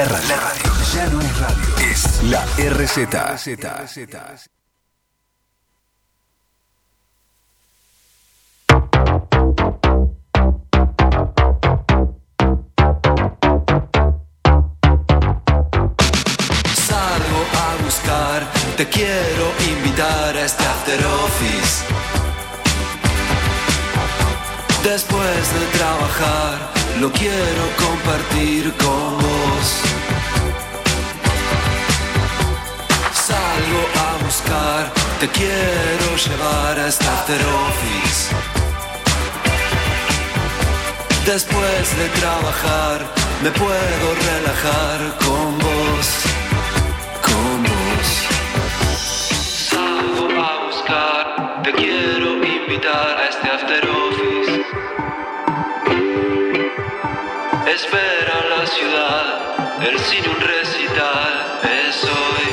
La radio. La radio. Ya no es radio. Es la RZ. Salgo a buscar, te quiero invitar a este after office. Después de trabajar, lo quiero compartir con vos. Salgo a buscar, te quiero llevar a este after office. Después de trabajar, me puedo relajar con vos, con vos. Salgo a buscar, te quiero invitar a este after office. Espera la ciudad, el cine un recital, es hoy.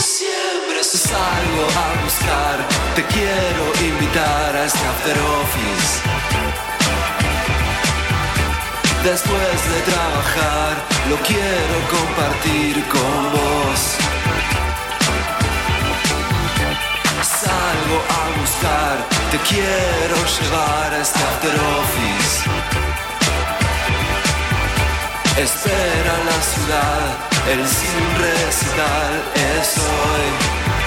Siempre salgo a buscar, te quiero invitar a este after office. Después de trabajar, lo quiero compartir con vos. Salgo a buscar, te quiero llevar a este after office. Espera la ciudad, el sin recital es hoy.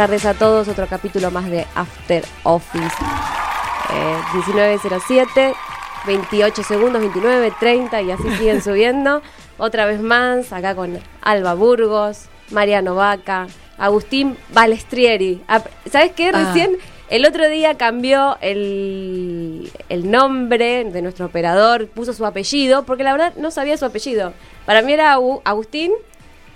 Tardes a todos. Otro capítulo más de After Office. Eh, 19.07, 28 segundos, 29, 30 y así siguen subiendo. Otra vez más, acá con Alba Burgos, Mariano Vaca, Agustín Balestrieri. Ap- ¿Sabes qué? Ah. Recién el otro día cambió el, el nombre de nuestro operador, puso su apellido, porque la verdad no sabía su apellido. Para mí era Agu- Agustín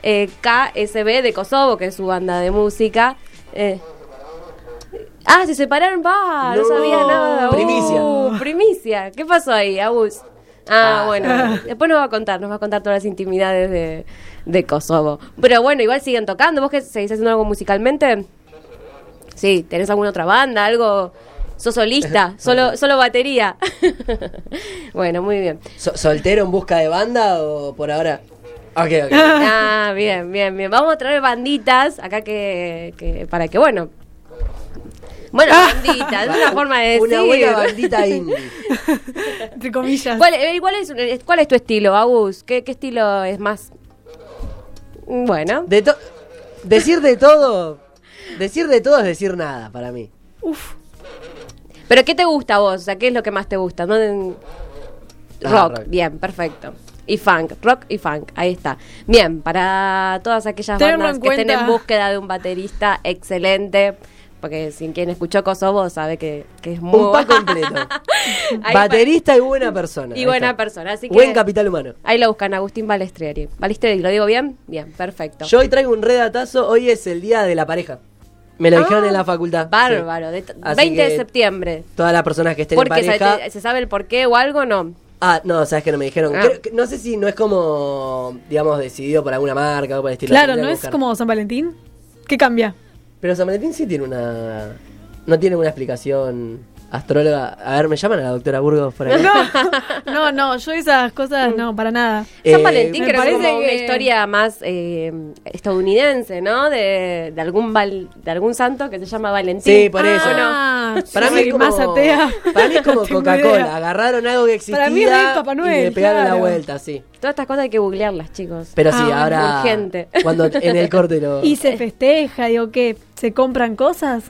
eh, KSB de Kosovo, que es su banda de música. Eh, ah, se separaron, va, no, No. sabía nada. Primicia. Uh, primicia. ¿Qué pasó ahí, Agus? Ah, Ah. bueno, después nos va a contar, nos va a contar todas las intimidades de, de Kosovo. Pero bueno, igual siguen tocando. ¿Vos que seguís haciendo algo musicalmente? Sí, ¿tenés alguna otra banda? ¿Algo? ¿Sos solista? ¿Solo, solo batería? bueno, muy bien. So- ¿Soltero en busca de banda o por ahora? Ok, ok. Ah, bien, bien, bien. Vamos a traer banditas acá que, que para que, bueno. Bueno, banditas, es una forma de decir. Una buena bandita indie. Entre comillas. ¿Cuál, eh, cuál es, eh, cuál es tu estilo, Agus? ¿Qué, ¿Qué estilo es más? Bueno, De to- decir de todo, decir de todo es decir nada para mí. pero ¿qué te gusta a vos? O sea, ¿qué es lo que más te gusta? Ah, rock. bien, perfecto. Y funk, rock y funk, ahí está. Bien, para todas aquellas Tenerlo bandas que estén en búsqueda de un baterista excelente, porque sin quien escuchó Kosovo sabe que, que es muy Un pack completo. Baterista y buena persona. Y buena persona, así que- Buen capital humano. Ahí lo buscan, Agustín Balestrieri. Balestrieri, ¿lo digo bien? Bien, perfecto. Yo hoy traigo un redatazo. Hoy es el día de la pareja. Me lo dijeron Ah, en la facultad. Bárbaro, Sí. de t- Así 20 de septiembre. Todas las personas que estén Porque en se, pareja. te- se sabe el por qué o algo, no. Ah, no, sabes que no me dijeron. Ah. Creo que- no sé si no es como, digamos, decidido por alguna marca o por el estilo. claro, Tendría ¿no que es buscar. como San Valentín? ¿Qué cambia? Pero San Valentín sí tiene una. No tiene una explicación astróloga. A ver, ¿me llaman a la doctora Burgos por ahí? No, no, no, yo esas cosas no, para nada. San Eh, Valentín me creo que es parece como una que- historia más eh, estadounidense, ¿no? De, de algún val- de algún santo que se llama Valentín. Sí, por eso. Ah, Para yo mí, soy es como, más atea. para mí es como No Coca-Cola. Agarraron algo que existía Para mí es Papá Noel, y le pegaron claro. la vuelta, sí. Todas estas cosas hay que googlearlas, chicos. Pero sí, Ah, ahora urgente. cuando en el corte lo... Y se festeja, digo, ¿qué? ¿Se compran cosas?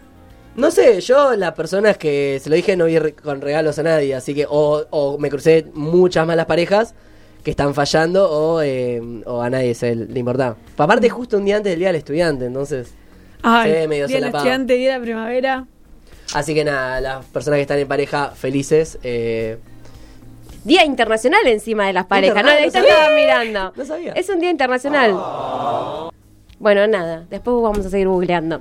No sé, yo las personas que se lo dije no vi re- con regalos a nadie, así que o, o me crucé muchas malas parejas que están fallando o, eh, o a nadie se le importaba. Aparte justo un día antes del Día del Estudiante, entonces... Ay, medio día del solapado. estudiante, día de la primavera. Así que nada, las personas que están en pareja felices. Eh, Día internacional encima de las parejas, ¿no? Ahí Internacional, estaba no mirando. No sabía. Es un día internacional. Bueno, nada, después vamos a seguir googleando.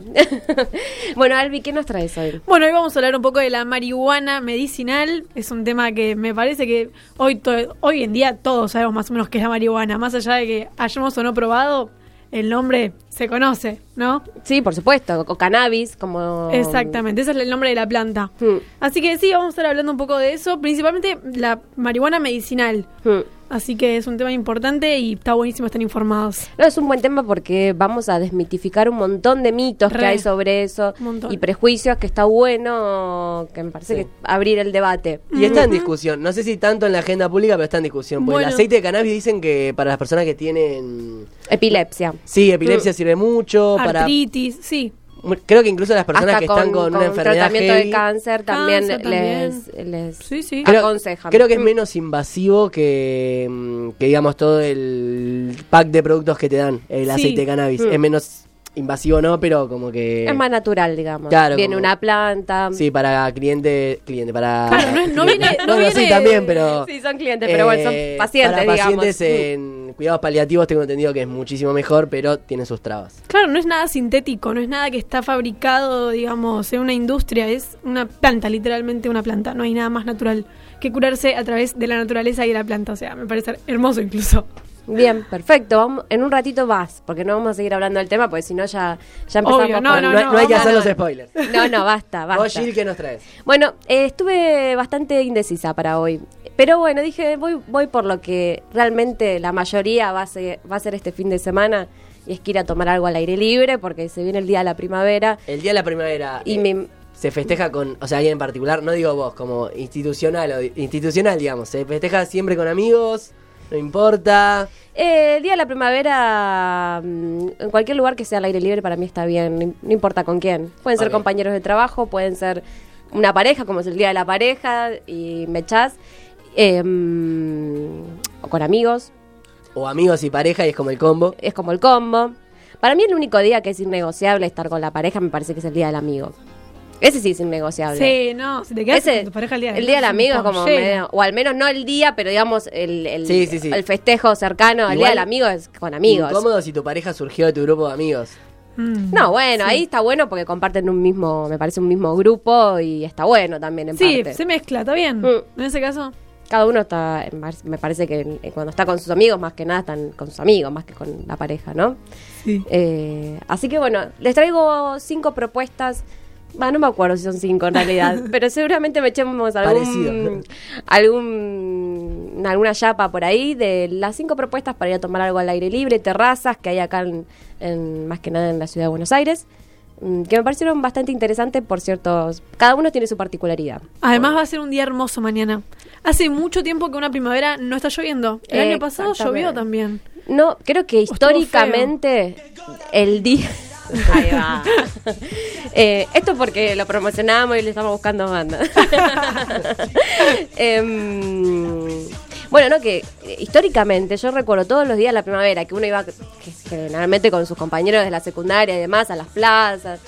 bueno, Albi, ¿qué nos traes hoy? Bueno, hoy vamos a hablar un poco de la marihuana medicinal. Es un tema que me parece que hoy, hoy en día todos sabemos más o menos qué es la marihuana. Más allá de que hayamos o no probado, el nombre se conoce, ¿no? Sí, por supuesto, o cannabis, como... Exactamente, ese es el nombre de la planta. Hmm, Así que sí, vamos a estar hablando un poco de eso, principalmente la marihuana medicinal. hmm. Así que es un tema importante y está buenísimo estar informados. No, es un buen tema porque vamos a desmitificar un montón de mitos que hay sobre eso Un montón. y prejuicios que está bueno, que me parece Sí. que abrir el debate. Y está en discusión, no sé si tanto en la agenda pública, pero está en discusión. Porque Bueno. el aceite de cannabis dicen que para las personas que tienen. Epilepsia. Sí, epilepsia sirve mucho. para Artritis, sí. Creo que incluso las personas Hasta que están con, una con enfermedad tratamiento heavy, de cáncer también Cáncer les, también. les Sí, sí. Creo, aconsejan. creo que es Mm. menos invasivo que, mm, que digamos, todo el pack de productos que te dan el Sí. aceite de cannabis. Mm. Es menos invasivo, ¿no? Pero como que... Es más natural, digamos. Claro, Viene como- una planta. Sí, para cliente, cliente, para... Claro, no es- no viene- no Bueno, sí, también, pero... Sí, son clientes, pero bueno, son eh, pacientes, Para digamos. pacientes en cuidados paliativos tengo entendido que es muchísimo mejor, pero tiene sus trabas. Claro, no es nada sintético, no es nada que está fabricado, digamos, en una industria, es una planta, literalmente una planta. No hay nada más natural que curarse a través de la naturaleza y de la planta. O sea, me parece hermoso incluso. Bien, perfecto. Vamos, en un ratito más, porque no vamos a seguir hablando del tema, porque si no ya, ya empezamos Obvio, no, con- no, hay- hay que no, hacer no. los spoilers. No, no, basta, basta. Vos, Gil, ¿qué nos traes? Bueno, eh, estuve bastante indecisa para hoy. Pero bueno, dije, voy, voy por lo que realmente la mayoría va a, ser, va a ser este fin de semana. Y es que ir a tomar algo al aire libre, porque se viene el día de la primavera. El día de la primavera... Y eh, me, se festeja con, o sea, alguien en particular, no digo vos, como institucional o institucional, digamos, se festeja siempre con amigos, no importa. Eh, el día de la primavera, mm, en cualquier lugar que sea al aire libre, para mí está bien, no, importa con quién. Pueden ser compañeros de trabajo, pueden ser una pareja, como es el día de la pareja, y me echás, eh, mm, o con amigos, O amigos y pareja y es como el combo. es como el combo. Para mí el único día que es innegociable estar con la pareja me parece que es el día del amigo. Ese sí es innegociable. Sí, no, si te quedas Ese- con tu pareja el día, el día del amigo es como medio- o al menos no el día, pero digamos el, el, Sí, sí, sí. el festejo cercano al Igual, día del amigo es con amigos. Incómodo si tu pareja surgió de tu grupo de amigos. Mm. No, bueno, ahí está bueno porque comparten un mismo, me parece un mismo grupo y está bueno también en Sí, parte. se mezcla, está bien. Mm. En ese caso, Cada uno está, me parece que eh, cuando está con sus amigos, más que nada están con sus amigos, más que con la pareja, ¿no? sí. Eh, así que bueno, les traigo cinco propuestas. Va, no me acuerdo si son cinco en realidad, pero seguramente me echemos algún, algún alguna chapa por ahí de las cinco propuestas para ir a tomar algo al aire libre, terrazas que hay acá en, en- más que nada en la ciudad de Buenos Aires, mm, que me parecieron bastante interesantes por ciertos, cada uno tiene su particularidad. Además va a ser un día hermoso mañana. Hace mucho tiempo que una primavera no está lloviendo. El año pasado llovió también. No, creo que históricamente el día. Ahí va. Eh, esto porque lo promocionamos y le estamos buscando banda. Em, bueno, no, que eh, históricamente yo recuerdo todos los días de la primavera que uno iba, generalmente con sus compañeros de la secundaria y demás, a las plazas.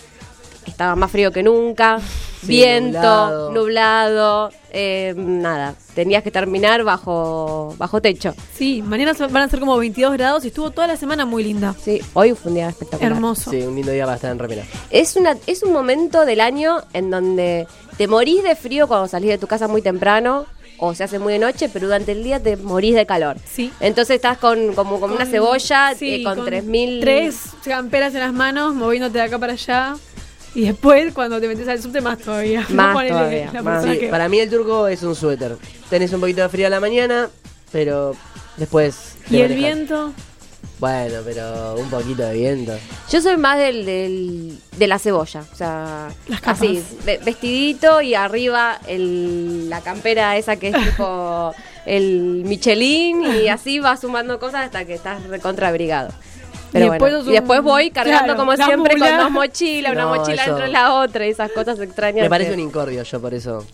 Estaba más frío que nunca, Sí, viento, nublado. nublado, eh, nada. Tenías que terminar bajo, bajo techo. Sí, mañana van a ser como 22 grados y estuvo toda la semana muy linda. Sí, hoy fue un día espectacular. Hermoso. Sí, un lindo día para estar en remera. Es, una, es un momento del año en donde te morís de frío cuando salís de tu casa muy temprano o se hace muy de noche, pero durante el día te morís de calor. Sí. Entonces estás con como, como una Con- cebolla sí, eh, con, 3.000... Tres camperas en las manos, moviéndote de acá para allá. Y después, cuando te metes al subte, más todavía. Más Ponele todavía, la más. persona Sí, que- para mí el turco es un suéter. Tenés un poquito de frío a la mañana, pero después... Y el viento. Bueno, pero un poquito de viento. Yo soy más del, del- de la cebolla, o sea, Las capas. así, ve- vestidito y arriba el, la campera esa que es tipo el Michelin y así va sumando cosas hasta que estás recontra abrigado. Pero Y después bueno, sos y después un- voy cargando claro, como siempre mula. con dos mochilas, una No, mochila eso- dentro de la otra y esas cosas extrañas. Me parece que- un incordio yo por eso.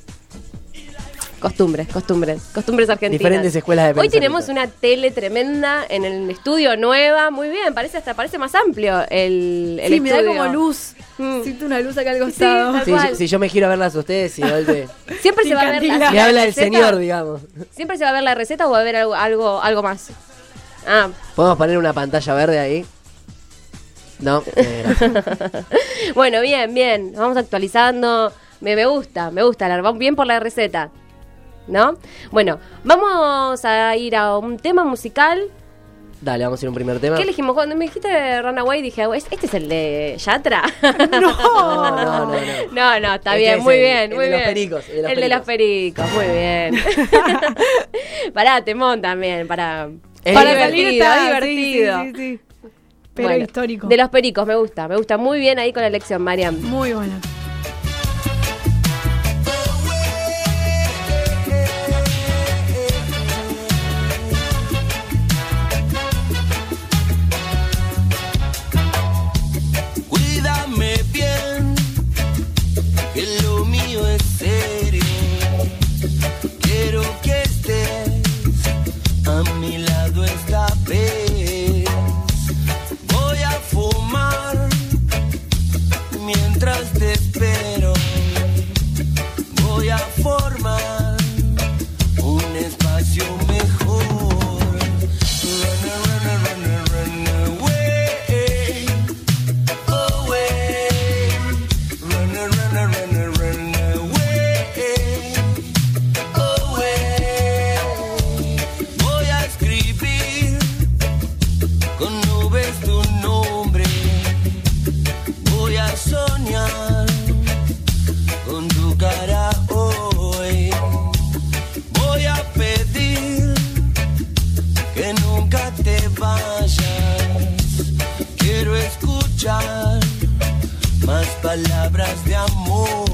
Costumbres, costumbres, costumbres argentinas. Diferentes escuelas de Hoy tenemos una tele tremenda en el estudio nueva, muy bien, parece hasta parece más amplio el, el Sí, me da como luz. Mm. Siento una luz acá al Sí, costado. tal Si, si yo me quiero a verlas a ustedes y de golpe Siempre se va a ver la, me la habla el receta. señor, digamos. Siempre se va a ver la receta o va a haber algo, algo, algo más. Ah, ¿Podemos poner una pantalla verde ahí? No, eh, bueno, bien, bien. Vamos actualizando. Me, me gusta, me gusta. Vamos bien por la receta. ¿No? Bueno, vamos a ir a un tema musical. Dale, vamos a ir a un primer tema. ¿Qué elegimos? Cuando me dijiste Runaway dije, "¿Es- ¿este es el de Yatra? No. No, no, no. No, no, está Este bien, es muy el- bien, el muy de los bien. pericos, el de los El de los pericos, muy bien. pará, temón también, para... Es Para divertido, salir está divertido. Sí, sí, sí, sí. Pero Bueno, histórico. De los pericos, me gusta, me gusta muy bien ahí con la elección, Mariam. Muy buena. Mientras palabras de amor.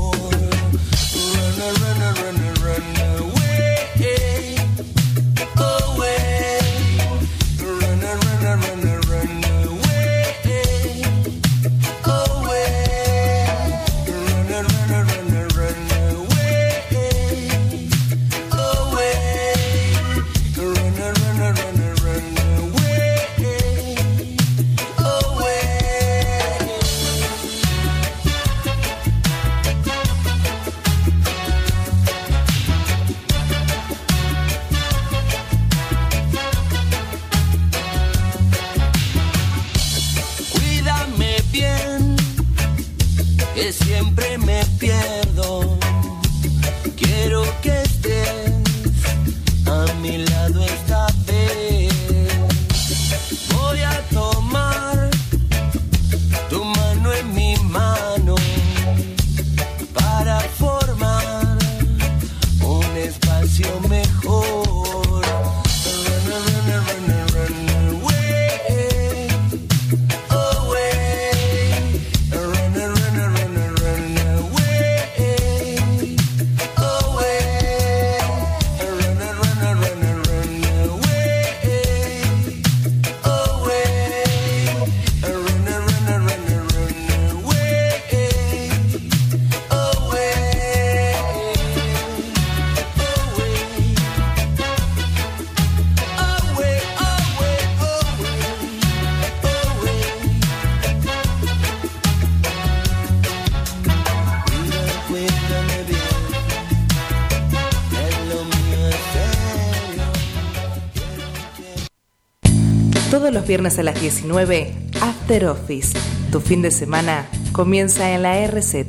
Todos los viernes a las 19, After Office. Tu fin de semana comienza en la RZ.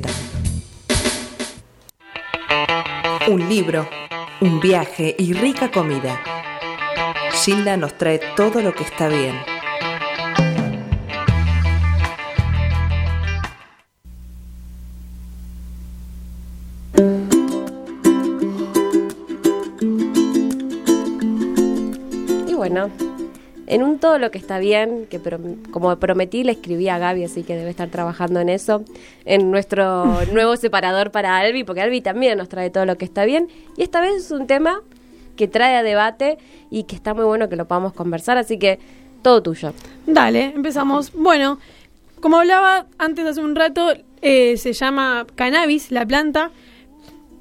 Un libro, un viaje y rica comida. Gilda nos trae todo lo que está bien. En un todo lo que está bien, que prom- como prometí le escribí a Gaby, así que debe estar trabajando en eso, en nuestro nuevo separador para Albi, porque Albi también nos trae todo lo que está bien. Y esta vez es un tema que trae a debate y que está muy bueno que lo podamos conversar, así que todo tuyo. Dale, empezamos. Bueno, como hablaba antes hace un rato, eh, se llama cannabis, la planta.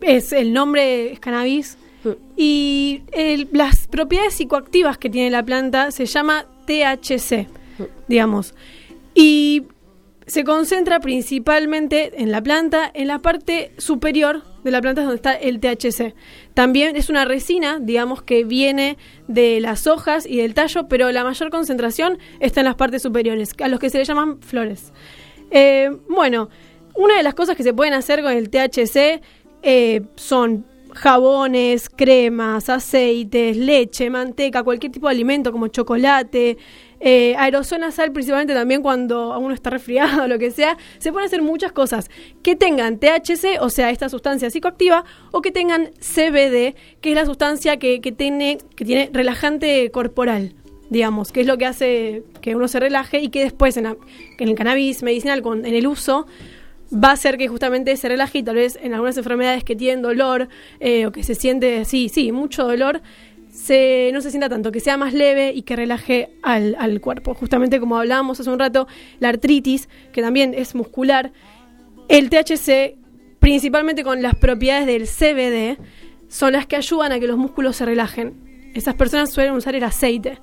Es el nombre es cannabis. Y las propiedades psicoactivas que tiene la planta se llama THC, digamos. Y se concentra principalmente en la planta, en la parte superior de la planta es donde está el THC. También es una resina, digamos, que viene de las hojas y del tallo, pero la mayor concentración está en las partes superiores, a los que se le llaman flores. Eh, bueno, una de las cosas que se pueden hacer con el THC eh, son jabones, cremas, aceites, leche, manteca, cualquier tipo de alimento como chocolate, eh, aerosol nasal, principalmente también cuando uno está resfriado o lo que sea. Se pueden hacer muchas cosas que tengan THC, o sea, esta sustancia psicoactiva, o que tengan CBD, que es la sustancia que, que tiene, que tiene relajante corporal digamos, que es lo que hace que uno se relaje y que después en, la- en el cannabis medicinal, con, en el uso, va a hacer que justamente se relaje y tal vez en algunas enfermedades que tienen dolor eh, o que se siente, sí, sí, mucho dolor, se, no se sienta tanto, que sea más leve y que relaje al, al cuerpo. Justamente como hablábamos hace un rato, la artritis, que también es muscular, el THC, principalmente con las propiedades del CBD, son las que ayudan a que los músculos se relajen. Esas personas suelen usar el aceite.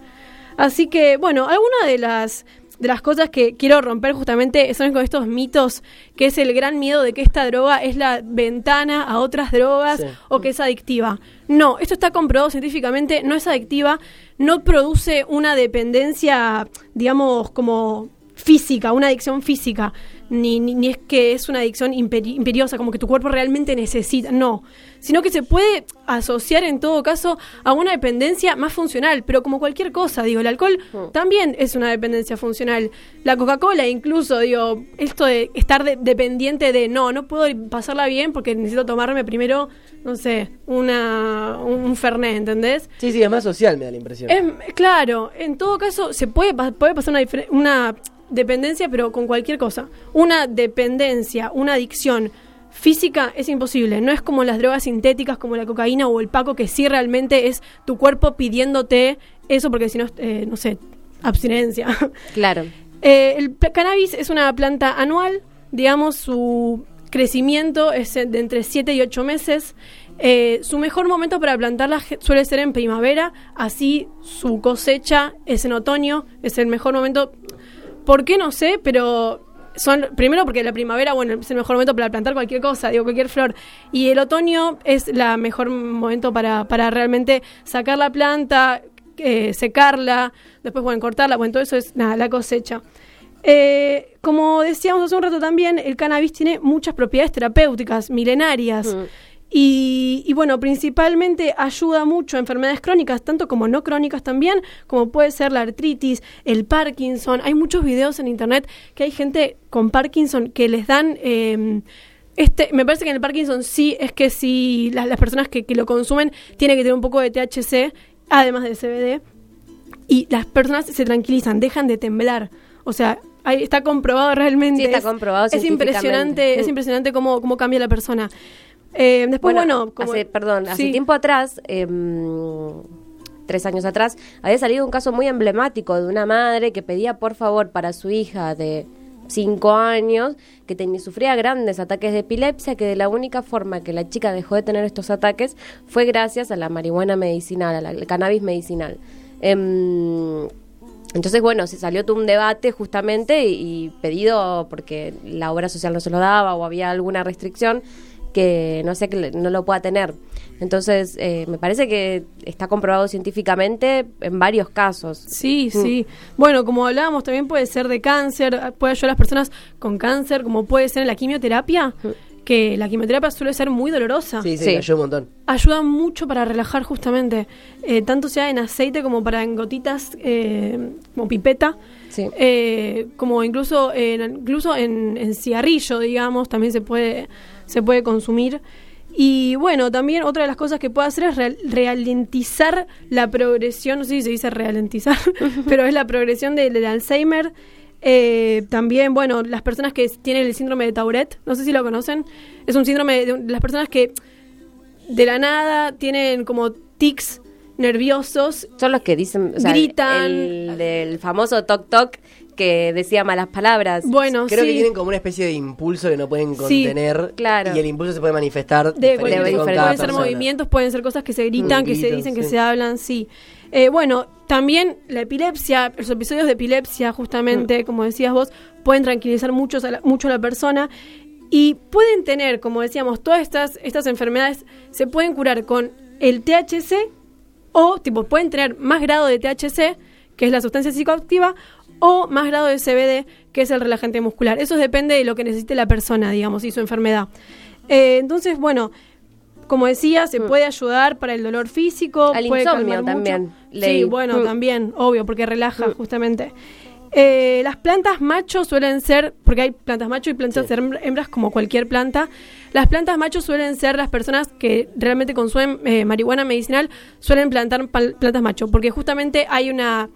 Así que, bueno, algunas de las, de las cosas que quiero romper justamente son con estos mitos, que es el gran miedo de que esta droga es la ventana a otras drogas Sí. o que es adictiva. No, esto está comprobado científicamente, no es adictiva, no produce una dependencia, digamos, como física, una adicción física, ni, ni, ni es que es una adicción imperi- imperiosa, como que tu cuerpo realmente necesita, no, sino que se puede asociar en todo caso a una dependencia más funcional, pero como cualquier cosa, digo, el alcohol también es una dependencia funcional, la Coca-Cola incluso, digo, esto de estar de- dependiente de, no, no puedo pasarla bien porque necesito tomarme primero, no sé, una, un, Fernet, ¿entendés? Sí, sí, es más social, me da la impresión. Es- claro, en todo caso se puede, puede pasar una, una dependencia, pero con cualquier cosa. Una dependencia, una adicción física es imposible. No es como las drogas sintéticas como la cocaína o el paco, que sí realmente es tu cuerpo pidiéndote eso, porque si no, eh, no sé, abstinencia. Claro. Eh, el cannabis es una planta anual, digamos, su crecimiento es eh, de entre 7 y 8 meses. Eh, su mejor momento para plantarla suele ser en primavera, así su cosecha es en otoño, es el mejor momento. ¿Por qué no sé? Pero son primero porque la primavera, bueno, es el mejor momento para plantar cualquier cosa, digo, cualquier flor. Y el otoño es la mejor momento para, para realmente sacar la planta, eh, secarla, después, bueno, cortarla, bueno, todo eso es nada, la cosecha. Eh, como decíamos hace un rato también, el cannabis tiene muchas propiedades terapéuticas, milenarias. Y, y bueno, principalmente ayuda mucho a enfermedades crónicas, tanto como no crónicas también, como puede ser la artritis, el Parkinson. Hay muchos videos en internet que hay gente con Parkinson que les dan... eh, este, me parece que en el Parkinson sí es que si las, las personas que, que lo consumen tienen que tener un poco de THC, además del CBD, y las personas se tranquilizan, dejan de temblar. O sea, ahí está comprobado realmente. Sí, está Es- comprobado Es impresionante, es Mm. impresionante cómo, cómo cambia la persona. Eh, después, bueno, como- hace, perdón, hace tiempo atrás, em, tres años atrás, había salido un caso muy emblemático de una madre que pedía por favor para su hija de cinco años que tenía, sufría grandes ataques de epilepsia, que de la única forma que la chica dejó de tener estos ataques fue gracias a la marihuana medicinal, al cannabis medicinal. Em, entonces, bueno, se salió todo un debate justamente y, y pedido porque la obra social no se lo daba o había alguna restricción que no sé que le- no lo pueda tener. Entonces, eh, me parece que está comprobado científicamente en varios casos. Sí, sí. Bueno, como hablábamos, también puede ser de cáncer, puede ayudar a las personas con cáncer, como puede ser en la quimioterapia, que la quimioterapia suele ser muy dolorosa. Sí, sí, ayuda un montón. Ayuda mucho para relajar justamente, eh, tanto sea en aceite como para en gotitas, eh, como pipeta, Sí. eh, como incluso en, incluso en, en cigarrillo, digamos, también se puede, se puede consumir. Y bueno, también otra de las cosas que puede hacer es real- ralentizar la progresión, no sé si se dice ralentizar, pero es la progresión de- del Alzheimer. Eh, también, bueno, las personas que tienen el síndrome de Tourette, no sé si lo conocen, es un síndrome de las personas que de la nada tienen como tics nerviosos Son los que dicen, o sea, Gritan. El del famoso toc toc que decía malas palabras. Bueno, Creo sí. que tienen como una especie de impulso que no pueden Sí, contener. claro. Y el impulso se puede manifestar de diferente con cada pueden ser persona. movimientos, pueden ser cosas que se gritan, Mm, que se dicen, que sí. se hablan, sí. Eh, bueno, también la epilepsia, los episodios de epilepsia, justamente, Mm. como decías vos, pueden tranquilizar mucho a la, mucho a la persona y pueden tener, como decíamos, todas estas, estas enfermedades se pueden curar con el THC o, tipo, pueden tener más grado de THC, que es la sustancia psicoactiva, o más grado de CBD, que es el relajante muscular. Eso depende de lo que necesite la persona, digamos, y su enfermedad. Eh, entonces, bueno, como decía, se puede ayudar para el dolor físico, Mm. Al puede insomnio también, Sí, bueno, Mm. también, obvio, porque relaja justamente. Eh, las plantas macho suelen ser, porque hay plantas macho y plantas hem- hembras como cualquier planta, las plantas macho suelen ser las personas que realmente consumen eh, marihuana medicinal, suelen plantar plantas macho, porque justamente hay una,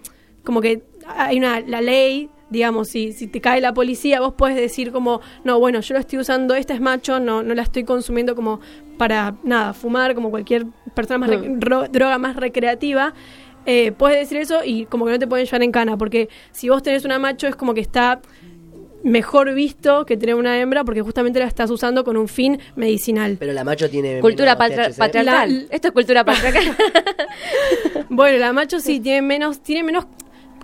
como que hay una, la ley, digamos, si, si te cae la policía, vos puedes decir como, no, bueno, yo lo estoy usando, esta es macho, no, no la estoy consumiendo como para, nada, fumar, como cualquier persona más, ro- droga más recreativa. Eh, puedes decir eso y como que no te pueden llevar en cana, porque si vos tenés una macho es como que está mejor visto que tener una hembra porque justamente la estás usando con un fin medicinal. Pero la macho tiene. Cultura patri- THC. patriarcal. La- Esto es cultura patriarcal. Bueno, la macho sí tiene menos, tiene menos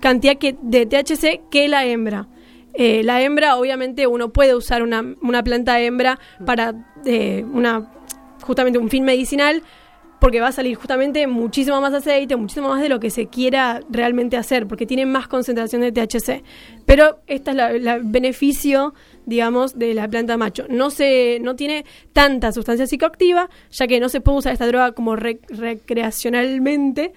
cantidad que, de THC que la hembra. Eh, la hembra, obviamente, uno puede usar una, una planta hembra para eh, una justamente un fin medicinal, porque va a salir justamente muchísimo más aceite, muchísimo más de lo que se quiera realmente hacer, porque tiene más concentración de THC. Pero este es el beneficio, digamos, de la planta macho. No se, no tiene tanta sustancia psicoactiva, ya que no se puede usar esta droga como re- recreacionalmente,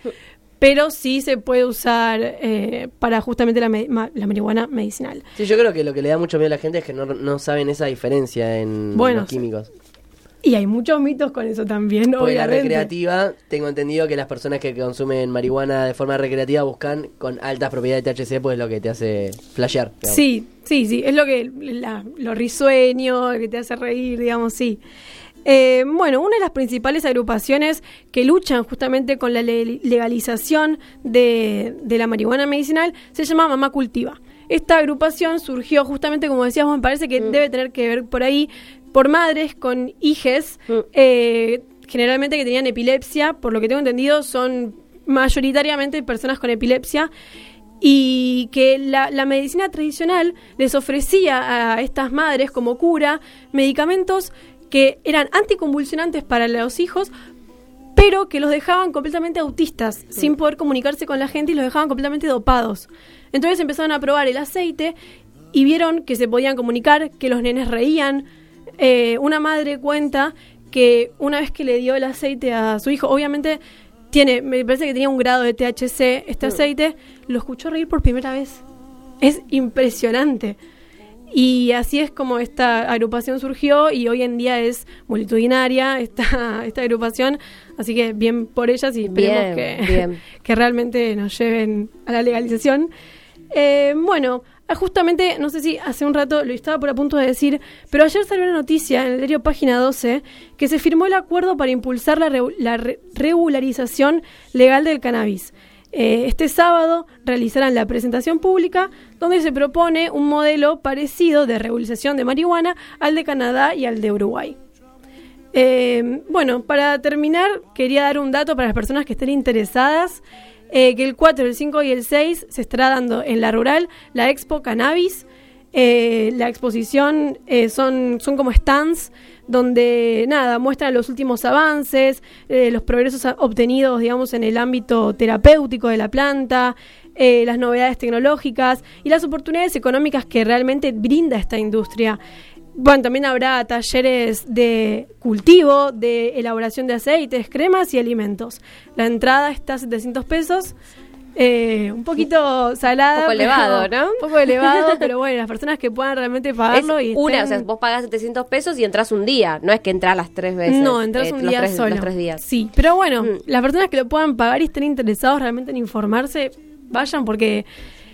pero sí se puede usar eh, para justamente la, me- ma- la marihuana medicinal. Sí, yo creo que lo que le da mucho miedo a la gente es que no, no saben esa diferencia en Bueno, los químicos. Y hay muchos mitos con eso también, Porque la obviamente. recreativa, tengo entendido que las personas que consumen marihuana de forma recreativa buscan con altas propiedades de THC, pues es lo que te hace flashear. digamos. Sí, sí, sí, es lo que la- lo risueño, que te hace reír, digamos, sí. Eh, bueno, una de las principales agrupaciones que luchan justamente con la le- legalización de, de la marihuana medicinal se llama Mamá Cultiva. Esta agrupación surgió justamente, como decíamos, me parece que debe tener que ver por ahí, por madres con hijes, eh, generalmente que tenían epilepsia, por lo que tengo entendido, son mayoritariamente personas con epilepsia y que la, la medicina tradicional les ofrecía a estas madres como cura medicamentos que eran anticonvulsionantes para los hijos, pero que los dejaban completamente autistas, sin poder comunicarse con la gente y los dejaban completamente dopados. Entonces empezaron a probar el aceite y vieron que se podían comunicar, que los nenes reían. Eh, una madre cuenta que una vez que le dio el aceite a su hijo, obviamente tiene, me parece que tenía un grado de THC este aceite, lo escuchó reír por primera vez. Es impresionante. Y así es como esta agrupación surgió y hoy en día es multitudinaria esta, esta agrupación. Así que bien por ellas y esperemos Bien, que, bien. que realmente nos lleven a la legalización. Eh, bueno, ah, justamente, no sé si hace un rato lo estaba por a punto de decir, pero ayer salió una noticia en el diario Página 12 que se firmó el acuerdo para impulsar la, regu- la re- regularización legal del cannabis. Eh, este sábado realizarán la presentación pública donde se propone un modelo parecido de regularización de marihuana al de Canadá y al de Uruguay. Eh, bueno, para terminar, quería dar un dato para las personas que estén interesadas, eh, que el 4, el 5 y el 6 se estará dando en la rural la Expo Cannabis. Eh, la exposición eh, son, son como stands donde, nada, muestran los últimos avances, los progresos obtenidos, digamos, en el ámbito terapéutico de la planta, las novedades tecnológicas y las oportunidades económicas que realmente brinda esta industria. Bueno, también habrá talleres de cultivo, de elaboración de aceites, cremas y alimentos. La entrada está a 700 pesos. eh, un poquito salada. Un poco pero- elevado, ¿no? Un poco elevado, pero bueno, las personas que puedan realmente Es pagarlo y una, estén- o sea, vos pagás 700 pesos y entras un día, no es que entras las tres veces. No, entras eh, un los día tres, solo. Los tres días. Sí, pero bueno, Mm. las personas que lo puedan pagar y estén interesados realmente en informarse, vayan porque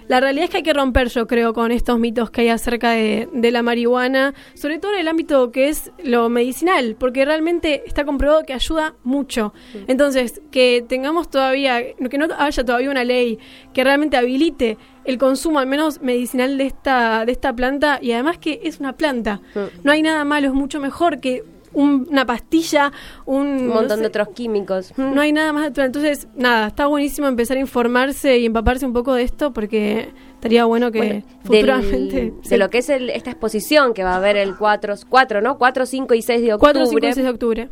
la realidad es que hay que romper, yo creo, con estos mitos que hay acerca de, de la marihuana, sobre todo en el ámbito que es lo medicinal, porque realmente está comprobado que ayuda mucho. Entonces, que tengamos todavía, que no haya todavía una ley que realmente habilite el consumo al menos medicinal de esta de esta planta y además que es una planta. No hay nada malo, es mucho mejor que un- una pastilla, un, Un no montón sé, de otros químicos. no hay nada más natural. Entonces, nada, está buenísimo empezar a informarse y empaparse un poco de esto porque estaría bueno que Bueno, futuramente... del- de lo que es el- esta exposición que va a haber el 4, 4 ¿no? 4, 5 y 6 de octubre. 4, 5 y 6 de octubre.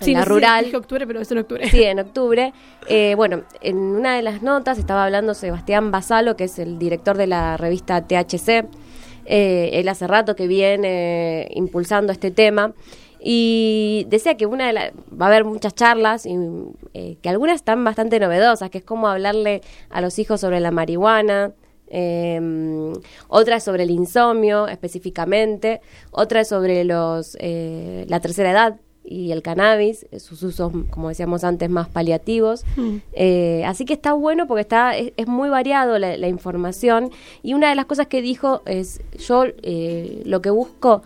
En la no sé si rural. dije octubre, pero es en octubre. Sí, en octubre. Eh, bueno, en una de las notas estaba hablando Sebastián Basalo, que es el director de la revista THC. Eh, él hace rato que viene impulsando este tema. Y decía que una de las. Va a haber muchas charlas, y, eh, que algunas están bastante novedosas, que es como hablarle a los hijos sobre la marihuana. eh, otra es sobre el insomnio específicamente, otra es sobre los eh, la tercera edad y el cannabis, sus usos, como decíamos antes, más paliativos. Mm. Eh, así que está bueno porque está es, es muy variado la, la información y una de las cosas que dijo es yo eh, lo que busco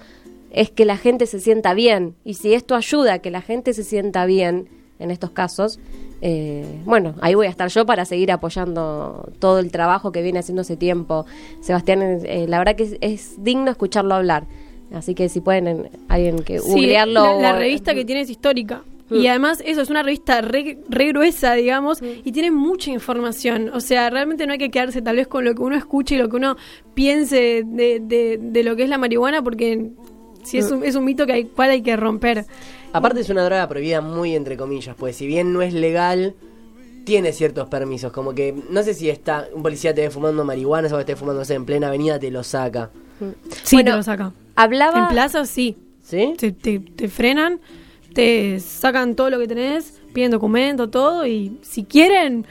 es que la gente se sienta bien y si esto ayuda a que la gente se sienta bien en estos casos, eh, bueno, ahí voy a estar yo para seguir apoyando todo el trabajo que viene haciendo hace tiempo. Sebastián, eh, la verdad que es, es digno escucharlo hablar. Así que si pueden, en- alguien que Sí, googlearlo. la, la o- revista que tiene es histórica. Mm. Y además, eso es una revista re, re gruesa, digamos, y tiene mucha información. O sea, realmente no hay que quedarse tal vez con lo que uno escuche y lo que uno piense de, de, de lo que es la marihuana, porque si es un, es un mito que hay, cual hay que romper. Aparte es una droga prohibida muy entre comillas, pues si bien no es legal, tiene ciertos permisos. Como que, no sé si está un policía te ve fumando marihuana o que esté fumando en plena avenida, te lo saca. Sí, Bueno, te lo saca. Hablaba. En plaza, sí. ¿Sí? Te, te, te frenan, te sacan todo lo que tenés, piden documento, todo, y si quieren,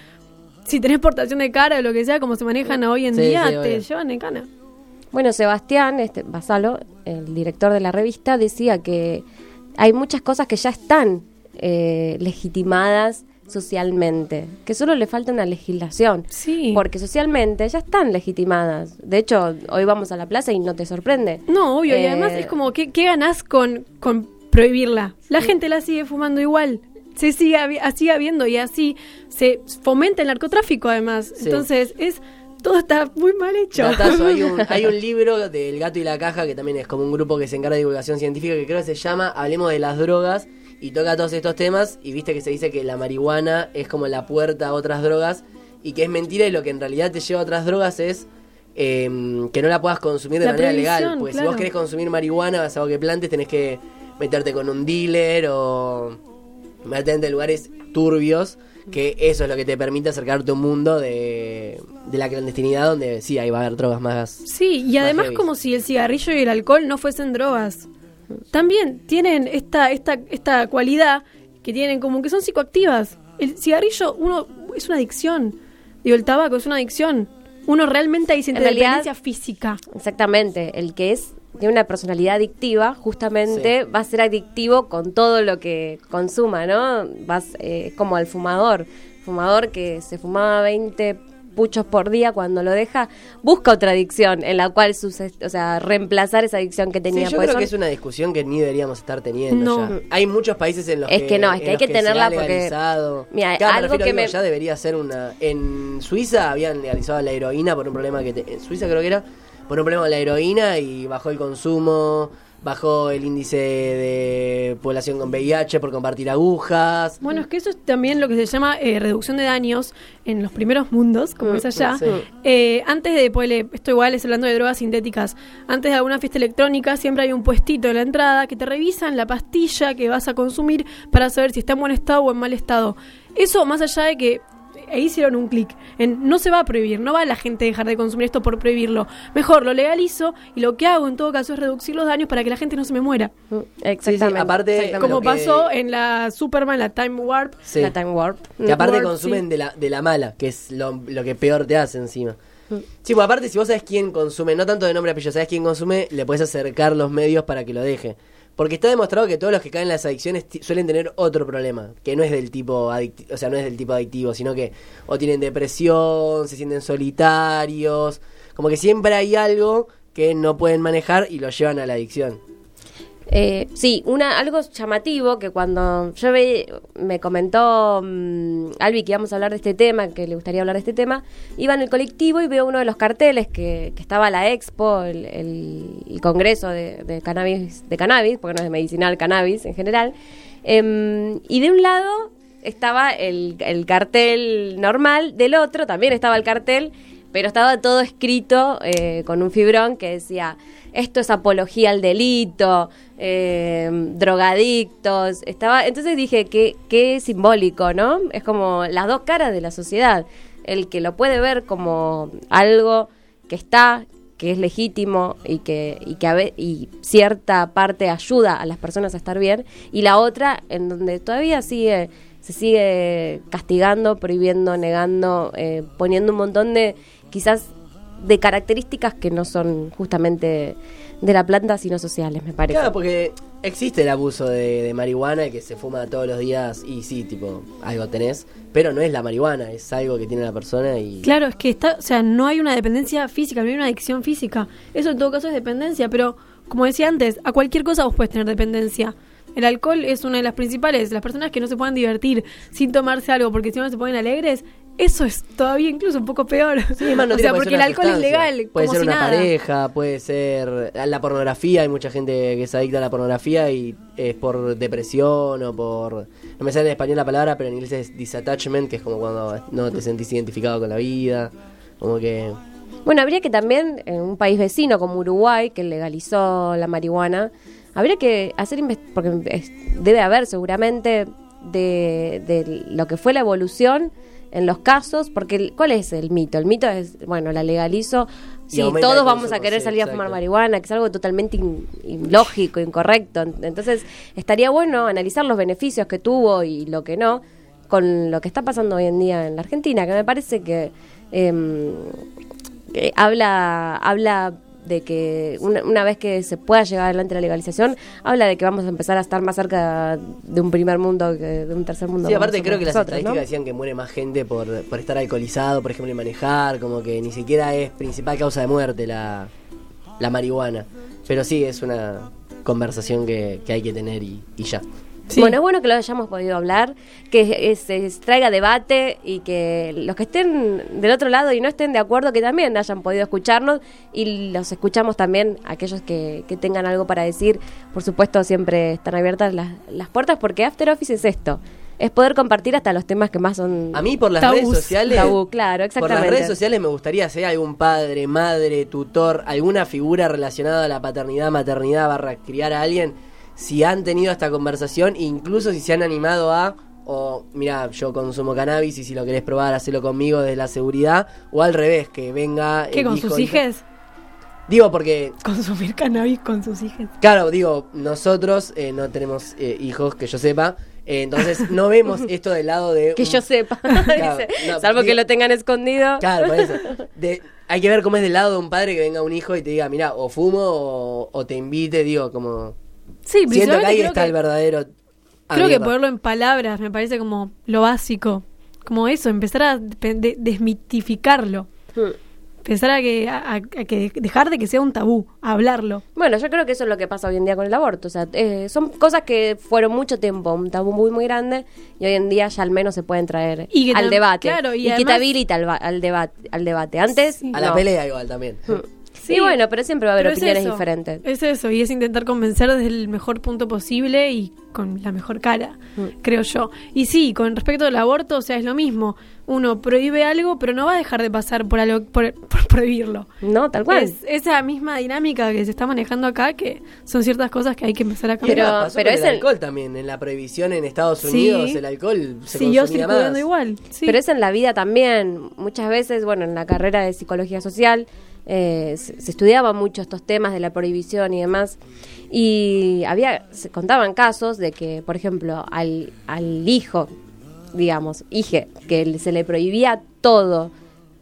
si tenés portación de cara o lo que sea, como se manejan hoy en Sí, día, sí, te llevan en cana. Bueno, Sebastián este, Basalo, el director de la revista, decía que hay muchas cosas que ya están eh, legitimadas socialmente, que solo le falta una legislación. Sí. Porque socialmente ya están legitimadas. De hecho, hoy vamos a la plaza y no te sorprende. No, obvio, y Eh, además es como, ¿qué, qué ganás con, con prohibirla? La gente la sigue fumando igual. Se sigue, sigue habiendo y así se fomenta el narcotráfico además. Sí. Entonces, es todo está muy mal hecho. Datazo, hay, un, hay un libro del gato y la caja que también es como un grupo que se encarga de divulgación científica que creo que se llama Hablemos de las drogas y toca todos estos temas y viste que se dice que la marihuana es como la puerta a otras drogas y que es mentira y lo que en realidad te lleva a otras drogas es eh, que no la puedas consumir de La manera legal. Porque si claro. vos querés consumir marihuana, vas a algo que plantes, tenés que meterte con un dealer o meterte en lugares turbios, que eso es lo que te permite acercarte a un mundo de, de la clandestinidad donde sí, ahí va a haber drogas más... Sí, y más además como si el cigarrillo y el alcohol no fuesen drogas. También tienen esta, esta, esta cualidad que tienen como que son psicoactivas. El cigarrillo, uno, es una adicción. Digo, el tabaco es una adicción. Uno realmente ahí siente En realidad- dependencia física. Exactamente, el que es tiene una personalidad adictiva, justamente va a ser adictivo con todo lo que consuma, ¿no? Vas eh, como al fumador, fumador que se fumaba 20 puchos por día cuando lo deja, busca otra adicción en la cual, o sea, reemplazar esa adicción que Sí, tenía. yo pues creo son- que es una discusión que ni deberíamos estar teniendo No. ya. Hay muchos países en los Es que que no, es que hay que se tenerla porque-. Mira, Claro, me algo refiero, que digo, me- ya debería ser una en Suiza habían legalizado la heroína por un problema que te- en Suiza creo que era por un problema con la heroína y bajó el consumo, bajó el índice de población con VIH por compartir agujas. Bueno, es que eso es también lo que se llama eh, reducción de daños en los primeros mundos, como es allá. sí. Eh, antes de, pues, esto igual es hablando de drogas sintéticas, antes de alguna fiesta electrónica siempre hay un puestito en la entrada que te revisan la pastilla que vas a consumir para saber si está en buen estado o en mal estado. Eso, más allá de que e hicieron un clic en no se va a prohibir, no va la gente a dejar de consumir esto por prohibirlo. Mejor lo legalizo y lo que hago en todo caso es reducir los daños para que la gente no se me muera. Mm, Exactamente. aparte- exactamente. Como que- pasó en la Superman, la Time Warp. Sí. la Time Warp. Que aparte Warp, consumen sí. de, la, de la mala, que es lo, lo que peor te hace encima. Sí, pues aparte, si vos sabes quién consume, no tanto de nombre y apellido, sabes quién consume, le puedes acercar los medios para que lo deje. Porque está demostrado que todos los que caen en las adicciones suelen tener otro problema, que no es del tipo adictivo, o sea, no es del tipo adictivo, sino que o tienen depresión, se sienten solitarios, como que siempre hay algo que no pueden manejar y lo llevan a la adicción. Eh, sí, una, algo llamativo que cuando yo ve, me comentó mm, Albi que íbamos a hablar de este tema, que le gustaría hablar de este tema, iba en el colectivo y veo uno de los carteles que, que estaba la expo, el, el- el congreso de, cannabis, de cannabis, porque no es de medicinal cannabis en general, em, y de un lado estaba el cartel normal, del otro también estaba el cartel, pero estaba todo escrito eh, con un fibrón que decía esto es apología al delito, eh, drogadictos, estaba, entonces dije que qué simbólico, ¿no? Es como las dos caras de la sociedad, el que lo puede ver como algo que está, que es legítimo y que y que a ve- y cierta parte ayuda a las personas a estar bien y la otra en donde todavía sigue se sigue castigando, prohibiendo, negando, eh, poniendo un montón de quizás de características que no son justamente de la planta sino sociales, me parece. Claro, porque existe el abuso de, de marihuana que se fuma todos los días y sí, tipo, algo tenés, pero no es la marihuana, es algo que tiene la persona y... Claro, es que está, o sea, no hay una dependencia física, no hay una adicción física. Eso en todo caso es dependencia, pero como decía antes, a cualquier cosa vos puedes tener dependencia. El alcohol es una de las principales. Las personas que no se puedan divertir sin tomarse algo porque si no se ponen alegres, eso es todavía incluso un poco peor. Sí, no o sea, por porque el alcohol es legal, Puede como ser si una nada. pareja, puede ser la pornografía, hay mucha gente que se adicta a la pornografía y es por depresión o por... No me sale en español la palabra, pero en inglés es disattachment, que es como cuando no te sentís identificado con la vida, como que... Bueno, habría que también, en un país vecino como Uruguay, que legalizó la marihuana, habría que hacer, porque debe haber seguramente de, de lo que fue la evolución en los casos, porque ¿cuál es el mito? El mito es, bueno, la legalizo, sí, todos vamos a querer sí, salir a fumar marihuana, que es algo totalmente in- ilógico, incorrecto. Entonces, estaría bueno analizar los beneficios que tuvo y lo que no con lo que está pasando hoy en día en la Argentina, que me parece que, em, que habla, habla de que una, una vez que se pueda llegar adelante la legalización, habla de que vamos a empezar a estar más cerca de un primer mundo que de un tercer mundo. Sí, aparte creo que las nosotros, estadísticas ¿no? decían que muere más gente por, por estar alcoholizado, por ejemplo, y manejar, como que ni siquiera es principal causa de muerte la, la marihuana. Pero sí, es una conversación que, que hay que tener y, y ya. Sí. Bueno, es bueno que lo hayamos podido hablar, que se traiga debate y que los que estén del otro lado y no estén de acuerdo, que también hayan podido escucharnos y los escuchamos también, aquellos que, que tengan algo para decir. Por supuesto, siempre están abiertas las, las puertas porque After Office es esto, es poder compartir hasta los temas que más son... A mí por las Tabús. redes sociales... Tabú, claro, Por exactamente. las redes sociales me gustaría ser algún padre, madre, tutor, alguna figura relacionada a la paternidad, maternidad, barra criar a alguien, si han tenido esta conversación, incluso si se han animado a, o mira, yo consumo cannabis y si lo querés probar, hacelo conmigo desde la seguridad, o al revés, que venga... ¿Qué, el con hijo, sus hija- hijas? Digo, porque Consumir cannabis con sus hijas. Claro, digo, nosotros eh, no tenemos eh, hijos, que yo sepa, eh, entonces no vemos esto del lado de... Que un- yo sepa, Claro, dice, no, salvo que lo tengan escondido. Claro, por eso. De- hay que ver cómo es del lado de un padre que venga un hijo y te diga, mira, o fumo o, o te invite, digo, como... Sí, Siento que ahí está que- el verdadero... Creo que ponerlo en palabras me parece como lo básico. Como eso, empezar a de- de- desmitificarlo. Hmm. Empezar a que, a, a que dejar de que sea un tabú, a hablarlo. Bueno, yo creo que eso es lo que pasa hoy en día con el aborto. O sea, eh, son cosas que fueron mucho tiempo un tabú muy, muy grande y hoy en día ya al menos se pueden traer Y al debate. claro, y que te habilita al, ba- al, debate, al debate. Antes, A la pelea igual también. Hmm. Sí. Y bueno, pero siempre va a haber es opiniones eso, diferentes. Es eso, y es intentar convencer desde el mejor punto posible y con la mejor cara, Mm. creo yo. Y sí, con respecto al aborto, o sea, es lo mismo. Uno prohíbe algo, pero no va a dejar de pasar por algo por, por prohibirlo. No, tal cual. Es esa misma dinámica que se está manejando acá, que son ciertas cosas que hay que empezar a cambiar. Pero- pero es el el- alcohol también. En la prohibición en Estados Sí. Unidos, el alcohol se Siguió consumía circulando más. igual. sí. Pero es en la vida también. Muchas veces, bueno, en la carrera de psicología social eh, se, se estudiaba mucho estos temas de la prohibición y demás. Y había, se contaban casos de que, por ejemplo, al, al hijo, digamos, hije, que se le prohibía todo.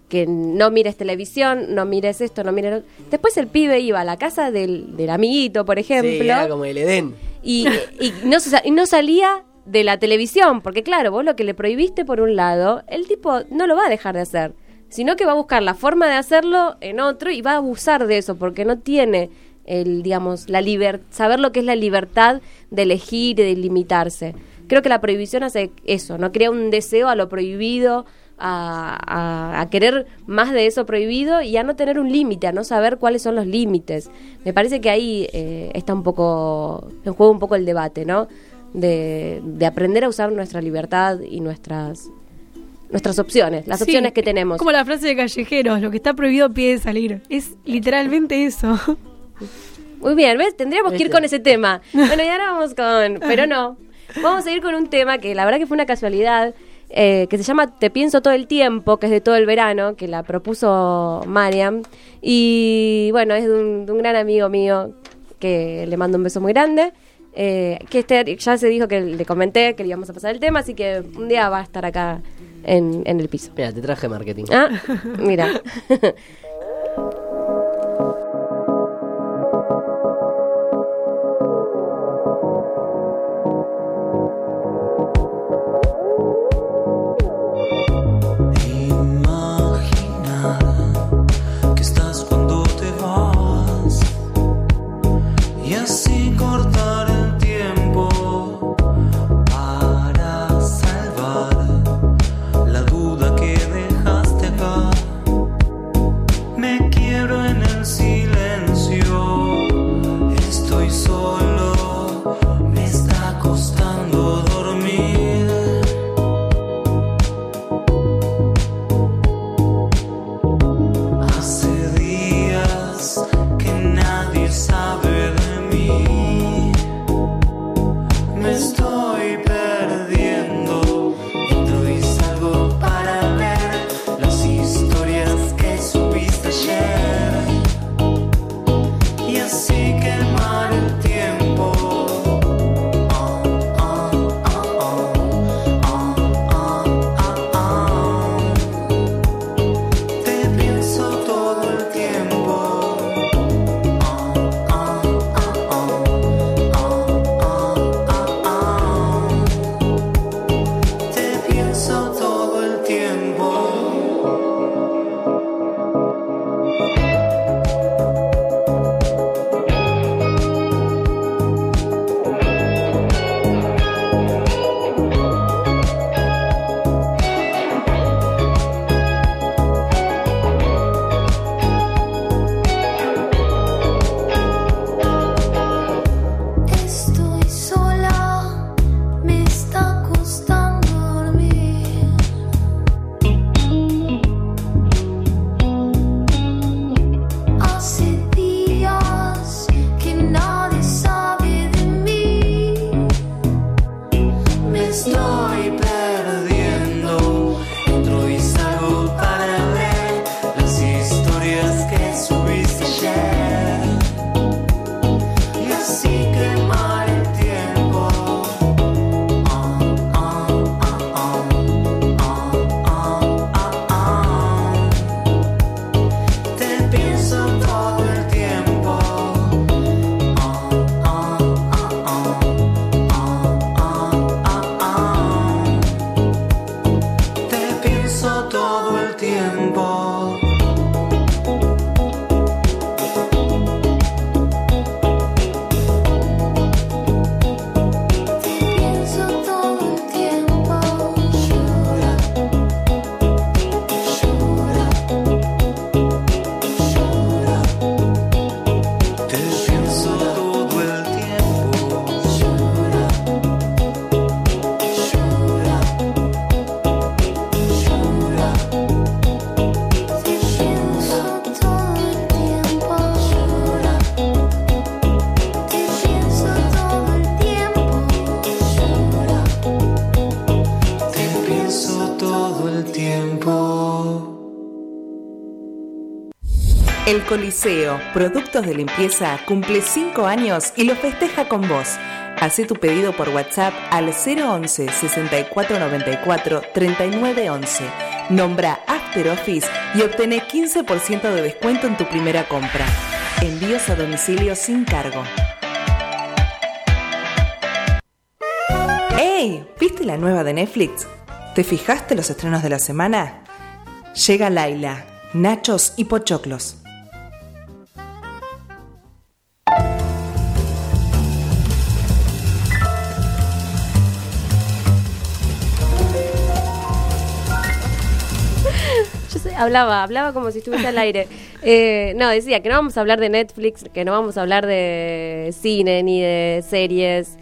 Que no mires televisión, no mires esto, no mires... Después el pibe iba a la casa del, del amiguito, por ejemplo Sí, era como el Edén. y, y no, y no salía de la televisión, porque claro, vos lo que le prohibiste por un lado, el tipo no lo va a dejar de hacer, sino que va a buscar la forma de hacerlo en otro y va a abusar de eso, porque no tiene el, digamos, la liber saber lo que es la libertad de elegir y de limitarse. Creo que la prohibición hace eso, no crea un deseo a lo prohibido, a, a- a querer más de eso prohibido y a no tener un límite, a no saber cuáles son los límites. Me parece que ahí eh, está un poco, en juego un poco el debate, ¿no? De, de aprender a usar nuestra libertad y nuestras nuestras opciones, las Sí, opciones que tenemos. Como la frase de callejeros, lo que está prohibido pide salir. Es literalmente eso. Muy bien, ¿ves? Tendríamos que ir Este. con ese tema. Bueno, y ahora vamos con... Pero no. Vamos a ir con un tema que la verdad que fue una casualidad, eh, que se llama Te pienso todo el tiempo, que es de todo el verano, que la propuso Mariam. Y bueno, es de un, de un gran amigo mío que le mando un beso muy grande. eh, que este, ya se dijo que le comenté que le íbamos a pasar el tema, así que un día va a estar acá en, en el piso. Mira, te traje marketing. Ah, mira. Coliseo, Productos de Limpieza, cumple 5 años y lo festeja con vos. Hacé tu pedido por WhatsApp al 011 6494 3911. Nombra After Office y obtené 15% de descuento en tu primera compra. Envíos a domicilio sin cargo. ¡Ey! ¿Viste la nueva de Netflix? ¿Te fijaste los estrenos de la semana? Llega Laila, Nachos y Pochoclos. Hablaba, hablaba como si estuviese al aire. Eh, no, decía que no vamos a hablar de Netflix, que no vamos a hablar de cine ni de series.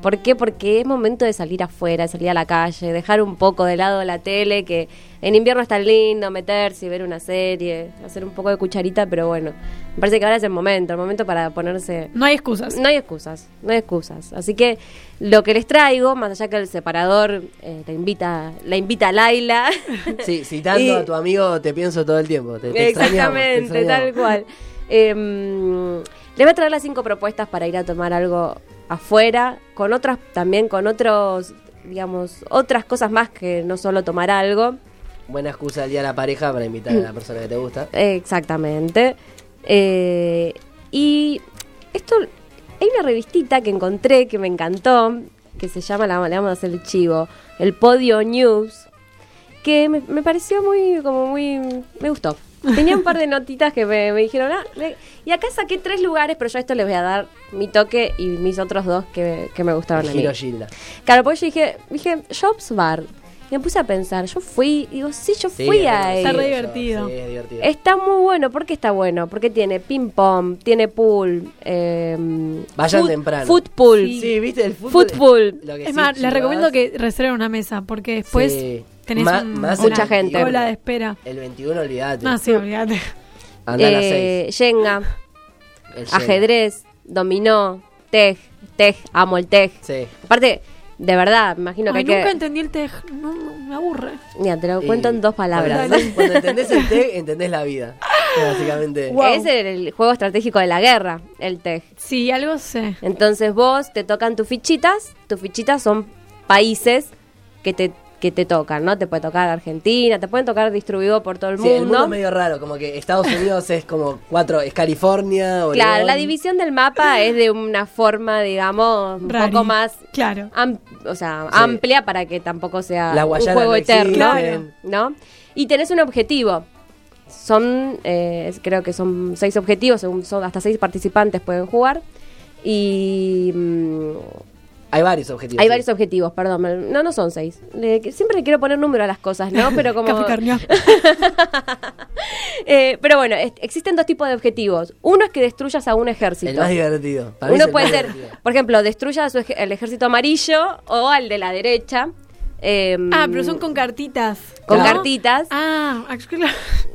¿Por qué? Porque es momento de salir afuera, de salir a la calle, dejar un poco de lado la tele, que en invierno es tan lindo meterse y ver una serie, hacer un poco de cucharita, pero bueno, me parece que ahora es el momento, el momento para ponerse No hay excusas. no hay excusas, no hay excusas. Así que lo que les traigo, más allá que el separador eh, la invita, la invita a Laila. Sí, citando Y- a tu amigo, te pienso todo el tiempo. Te, te te Exactamente, tal cual. Em, les voy a traer las cinco propuestas para ir a tomar algo afuera, con otras, también con otros, digamos, otras cosas más que no solo tomar algo. Buena excusa del día de la pareja para invitar a la persona que te gusta. Exactamente. Eh, y esto, hay una revistita que encontré que me encantó, que se llama, la, le vamos a hacer el chivo, el Podio News, que me, me pareció muy, como muy, me gustó. Tenía un par de notitas que me, me dijeron, ah, le- y acá saqué tres lugares, pero yo a esto les voy a dar mi toque y mis otros dos que, que me gustaron a mí. Gilda. Claro, porque yo dije, dije, Shops Bar. Me puse a pensar, yo fui, digo, sí, yo Sí, fui es ahí. Está re divertido. Sí, es divertido. Está muy bueno. ¿Por qué está bueno? Porque tiene ping pong, tiene pool, eh, Vayan foot- temprano. Footpool. Sí, viste el fútbol. Fútbol. Lo que Es sí, más, les recomiendo que reserven una mesa porque después Sí. tenés Ma- un- más una Mucha gente. cola de espera. El 21, olvídate. No, sí, olvídate. Anda a las eh, 6. Jenga, El Jenga. ajedrez, dominó, tej, tej, amo el tej. Sí. Aparte, de verdad, me imagino que Ay, hay nunca que... entendí el tej. No, no, me aburre. Mira, te lo cuento en dos palabras. Cuando, cuando entendés el té, entendés la vida. Básicamente. Wow. Es el, el juego estratégico de la guerra, el tej. Sí, algo sé. Entonces vos te tocan tus fichitas, tus fichitas son países que te, que te tocan, ¿no? Te puede tocar Argentina, te pueden tocar distribuido por todo el Sí, mundo. el mundo es medio raro, como que Estados Unidos es como cuatro, es California, Claro, la división del mapa es de una forma, digamos, un Rari. poco más Claro. am- o sea, Sí. amplia para que tampoco sea un juego no eterno. ¿no? Y tenés un objetivo. Son, eh, creo que son seis objetivos, según son hasta seis participantes pueden jugar. Y mm, Hay varios objetivos. hay sí. varios objetivos, perdón. No, no son seis. Le- siempre le quiero poner número a las cosas, ¿no? Pero como... Eh, pero bueno, es- existen dos tipos de objetivos. Uno es que destruyas a un ejército. El más divertido. Para Uno puede ser, divertido. por ejemplo, destruya a su ej- el ejército amarillo o al de la derecha. eh, Ah, pero son con cartitas. con ¿no? cartitas. Ah, ah, claro.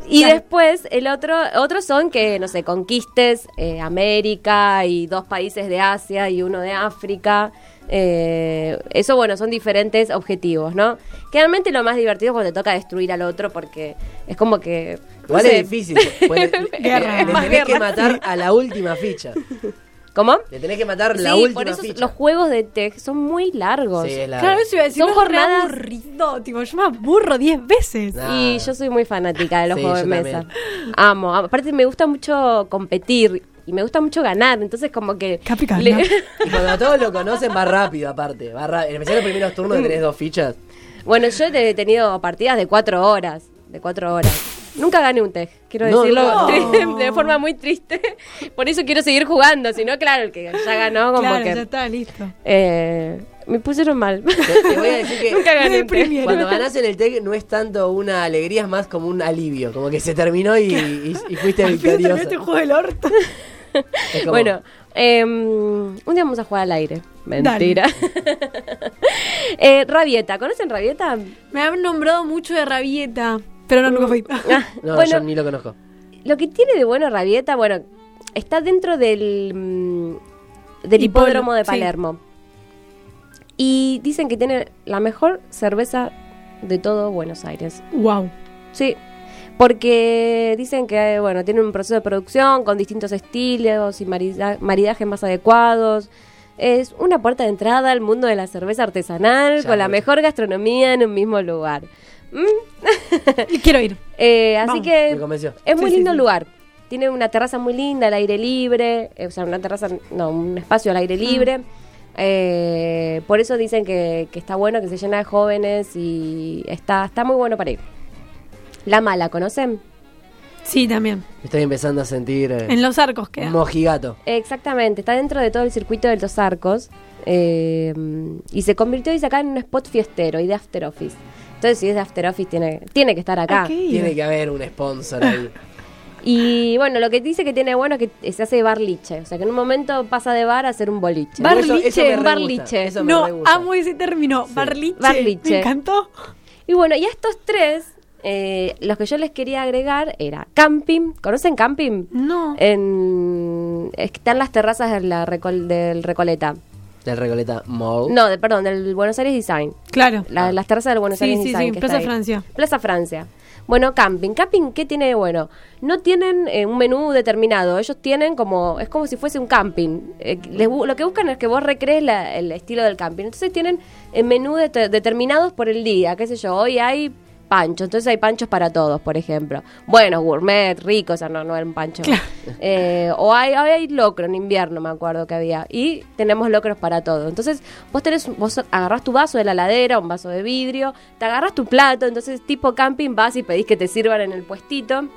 Y Claro. después el otro, otros son que, no sé, conquistes eh, América y dos países de Asia y uno de África. Eh, eso, bueno, son diferentes objetivos, ¿no? Generalmente lo más divertido es cuando te toca destruir al otro porque es como que... no Igual sé. es difícil. pues, le- Guerra. le, le Más tenés que matar a la última ficha. ¿Cómo? Le tenés que matar la sí, última por eso ficha. los juegos de tech son muy largos. Sí, es la- Claro, eso iba a decir. Son jornadas- aburrido. Tipo, yo me aburro 10 veces. Nah. Y yo soy muy fanática de los Sí, juegos de mesa. amo. Aparte me gusta mucho competir y me gusta mucho ganar, entonces como que... Capi le- Y cuando todos lo conocen va rápido aparte. Va ra- En especial los primeros turnos que tenés dos fichas. bueno, yo he tenido partidas de cuatro horas, de cuatro horas. Nunca gané un TEG, quiero No, decirlo no. de forma muy triste. Por eso quiero seguir jugando, si no, claro, el que ya ganó como claro, que... ya está, listo. eh, me pusieron mal. Te, te voy a decir que Nunca gané Me cuando ganás en el TEC no es tanto una alegría, es más como un alivio. Como que se terminó y, y- y fuiste victorioso. este juego del orto. Como- Bueno, eh, un día vamos a jugar al aire. Mentira. eh, Rabieta, ¿conocen Rabieta? Me han nombrado mucho de Rabieta, pero no, nunca fui. Ah, No, bueno, yo ni lo conozco. lo que tiene de bueno Rabieta, bueno, está dentro del, mm, del hipódromo de sí. Y dicen que tiene la mejor cerveza de todo Buenos Aires. wow. Sí. porque dicen que bueno tiene un proceso de producción con distintos estilos y marida- maridajes más adecuados. Es una puerta de entrada al mundo de la cerveza artesanal Ya con la mejor gastronomía en un mismo lugar. Mm, Y quiero ir. eh, así que es muy Sí, lindo sí. el lugar. Tiene una terraza muy linda, al aire libre, eh, o sea, una terraza, no, un espacio al aire libre. Eh, por eso dicen que, que está bueno, que se llena de jóvenes y está, está muy bueno para ir. La Mala, ¿conocen? Sí, también. Estoy empezando a sentir eh, En los arcos queda. mojigato. Exactamente, está dentro de todo el circuito de los arcos eh, y se convirtió dice, acá en un spot fiestero y de after office. Entonces, si es de after office, tiene, tiene que estar acá. Ir. Tiene que haber un sponsor ahí. Y bueno, lo que dice que tiene bueno es que se hace barliche. O sea, que en un momento pasa de bar a ser un boliche. Bar- Eso- eso Barliche, me barliche. eso me No, amo ese término. Barliche. Barliche. Me encantó. Y bueno, y a estos tres, eh, los que yo les quería agregar era camping. ¿Conocen camping? No. En, están las terrazas de la Recol- del Recoleta. Del Recoleta Mall. No, de, perdón, del Buenos Aires Design. Claro. La- Las terrazas del Buenos Sí, Aires sí, Design. sí, que Plaza. Francia. Plaza Francia. Bueno, camping. Camping, ¿qué tiene de bueno? No tienen eh, un menú determinado. Ellos tienen como. Es como si fuese un camping. Eh, les lo que buscan es que vos recrees la- el estilo del camping. Entonces tienen eh, menú det- determinados por el día. ¿Qué sé yo? Hoy hay panchos. Entonces hay panchos para todos, por ejemplo. Buenos, gourmet, ricos. O sea, no, no era un pancho. Eh, o hay, hay locro en invierno, me acuerdo que había. Y tenemos locros para todo. Entonces, vos tenés, vos agarrás tu vaso de la ladera, un vaso de vidrio, te agarras tu plato, entonces tipo camping vas y pedís que te sirvan en el puestito.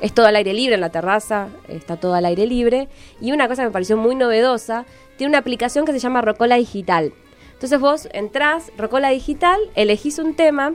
Es todo al aire libre en la terraza, está todo al aire libre. Y una cosa que me pareció muy novedosa, tiene una aplicación que se llama Rocola Digital. Entonces vos entrás, Rocola Digital, elegís un tema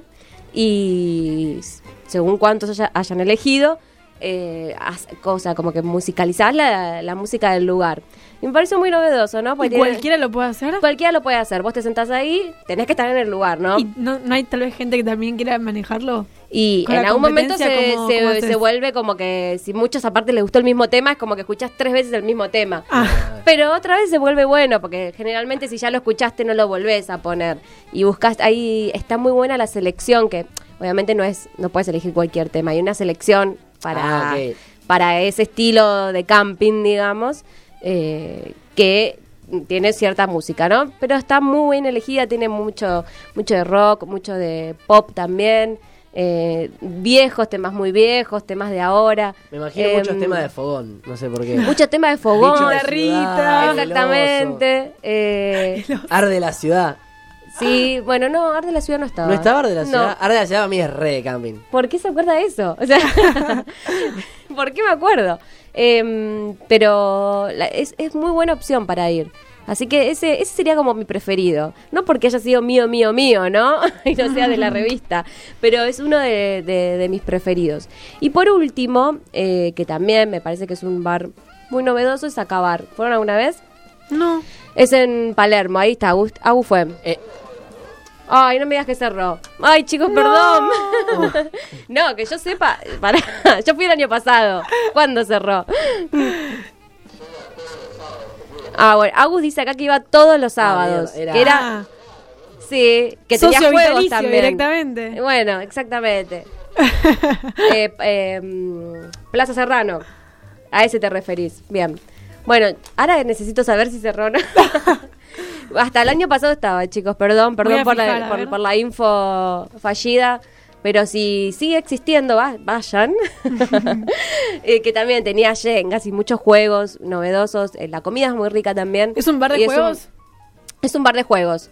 y según cuántos haya- hayan elegido, eh, cosa como que musicalizás la música del lugar. Y me pareció muy novedoso, ¿no? ¿Y Porque cualquiera lo puede hacer? cualquiera lo puede hacer. Vos te sentás ahí, tenés que estar en el lugar, ¿no? ¿Y no, no hay tal vez gente que también quiera manejarlo? Y en algún momento se, competencia, ¿cómo- se- cómo haces? se vuelve como que si muchos aparte les gustó el mismo tema, es como que escuchás tres veces el mismo tema. Ah, Pero otra vez se vuelve bueno, porque generalmente si ya lo escuchaste no lo volvés a poner. Y buscas, ahí está muy buena la selección, que obviamente no es, no puedes elegir cualquier tema, hay una selección para, Ah, para ese estilo de camping, digamos, eh, que tiene cierta música, ¿no? Pero está muy bien elegida, tiene mucho, mucho de rock, mucho de pop también. eh, viejos, temas muy viejos, temas de ahora. Me imagino Em, muchos temas de fogón. No sé por qué. Muchos temas de fogón. De ciudad, el Exactamente. eh. Arde la ciudad. Sí, bueno, no, Arde la Ciudad no estaba. ¿No estaba Arde la No. ciudad? Arde la ciudad a mí es re de camping. ¿Por qué se acuerda de eso? O sea, ¿por qué me acuerdo? Em, pero la- es, es muy buena opción para ir. Así que ese, ese sería como mi preferido. No porque haya sido mío, mío, mío, ¿no? y no sea de la revista. Pero es uno de, de- de mis preferidos. Y por último, eh, que también me parece que es un bar muy novedoso, es Acabar. ¿Fueron alguna vez? no. Es en Palermo, ahí está, Agus, Agus fue. Eh, Ay, no me digas que cerró. Ay, chicos, perdón. no, que yo sepa. Pará, yo fui el año pasado. ¿Cuándo cerró? Ah, bueno, Agus dice acá que iba todos los sábados. mierda, era- Que era, Ah, sí, que tenía Socio juegos también. directamente. Bueno, exactamente. Eh, eh, Plaza Serrano. A ese te referís. Bien. Bueno, ahora necesito saber si cerró o no. Hasta el año pasado estaba, chicos. Perdón, perdón por, fijar, la, por, la info fallida. Pero si sigue existiendo, va- vayan. Eh, que también tenía yengas y muchos juegos novedosos. Eh, la comida es muy rica también. ¿Es un bar de Y es un- juegos? es un bar de juegos.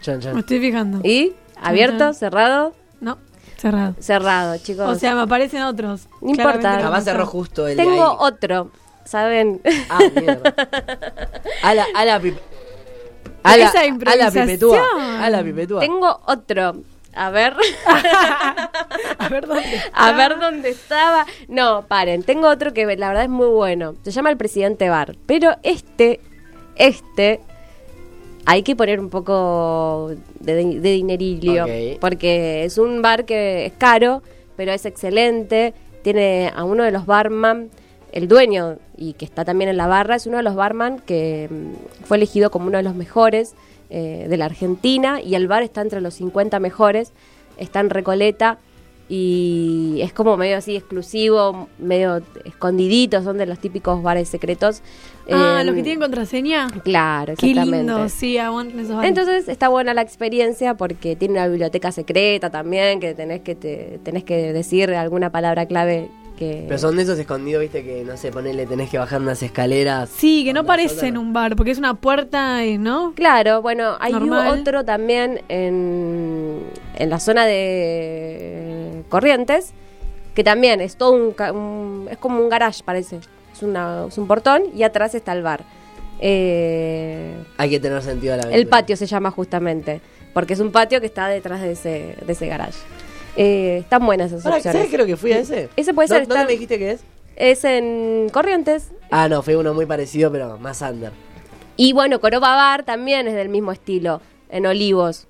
chan, Me chan. estoy fijando. ¿Y? ¿Abierto? chan. ¿Cerrado? No, cerrado. Cerrado, chicos. O sea, me aparecen otros. No importa. No cerró justo el de Tengo ahí. otro, ¿saben? Ah, mierda. A la, a la. A la, Esa a la improvisación. pipetúa. A la pipetúa. Tengo otro. A ver. A ver dónde. A ver dónde estaba. No, paren. Tengo otro que la verdad es muy bueno. Se llama El Presidente Bar. Pero este, este, hay que poner un poco de, de dinerillo. Ok. Porque es un bar que es caro, pero es excelente. Tiene a uno de los barman, el dueño, y que está también en la barra, es uno de los barman que mm, fue elegido como uno de los mejores eh, de la Argentina. Y el bar está entre los 50 mejores. Está en Recoleta. y es como medio así exclusivo, medio escondidito, son de los típicos bares secretos. Ah, Eh, los que tienen contraseña. Claro, Qué exactamente. lindo, sí, aguanten esos bares. Entonces está buena la experiencia porque tiene una biblioteca secreta también, que tenés que te, tenés que decir alguna palabra clave que... Pero son de esos escondidos, viste, que no sé, ponele, tenés que bajar unas escaleras. Sí, que no Cuando parece sótano. en un bar, porque es una puerta, eh, ¿no? Claro, bueno, hay Normal. otro también en, en la zona de Corrientes, que también es todo un, ca- un- es como un garage, parece. Es, una, es un portón y atrás está el bar. Eh, Hay que tener sentido a la el aventura. patio se llama justamente, porque es un patio que está detrás de ese, de ese garage. Eh, están buenas esas Pará, opciones. ¿Sabes creo que fui a ese? Ese puede ¿Dó- ser, ¿Dónde está- me dijiste que es? Es en Corrientes. Ah, no, fue uno muy parecido, pero más under. Y bueno, Coroba Bar también es del mismo estilo, en Olivos.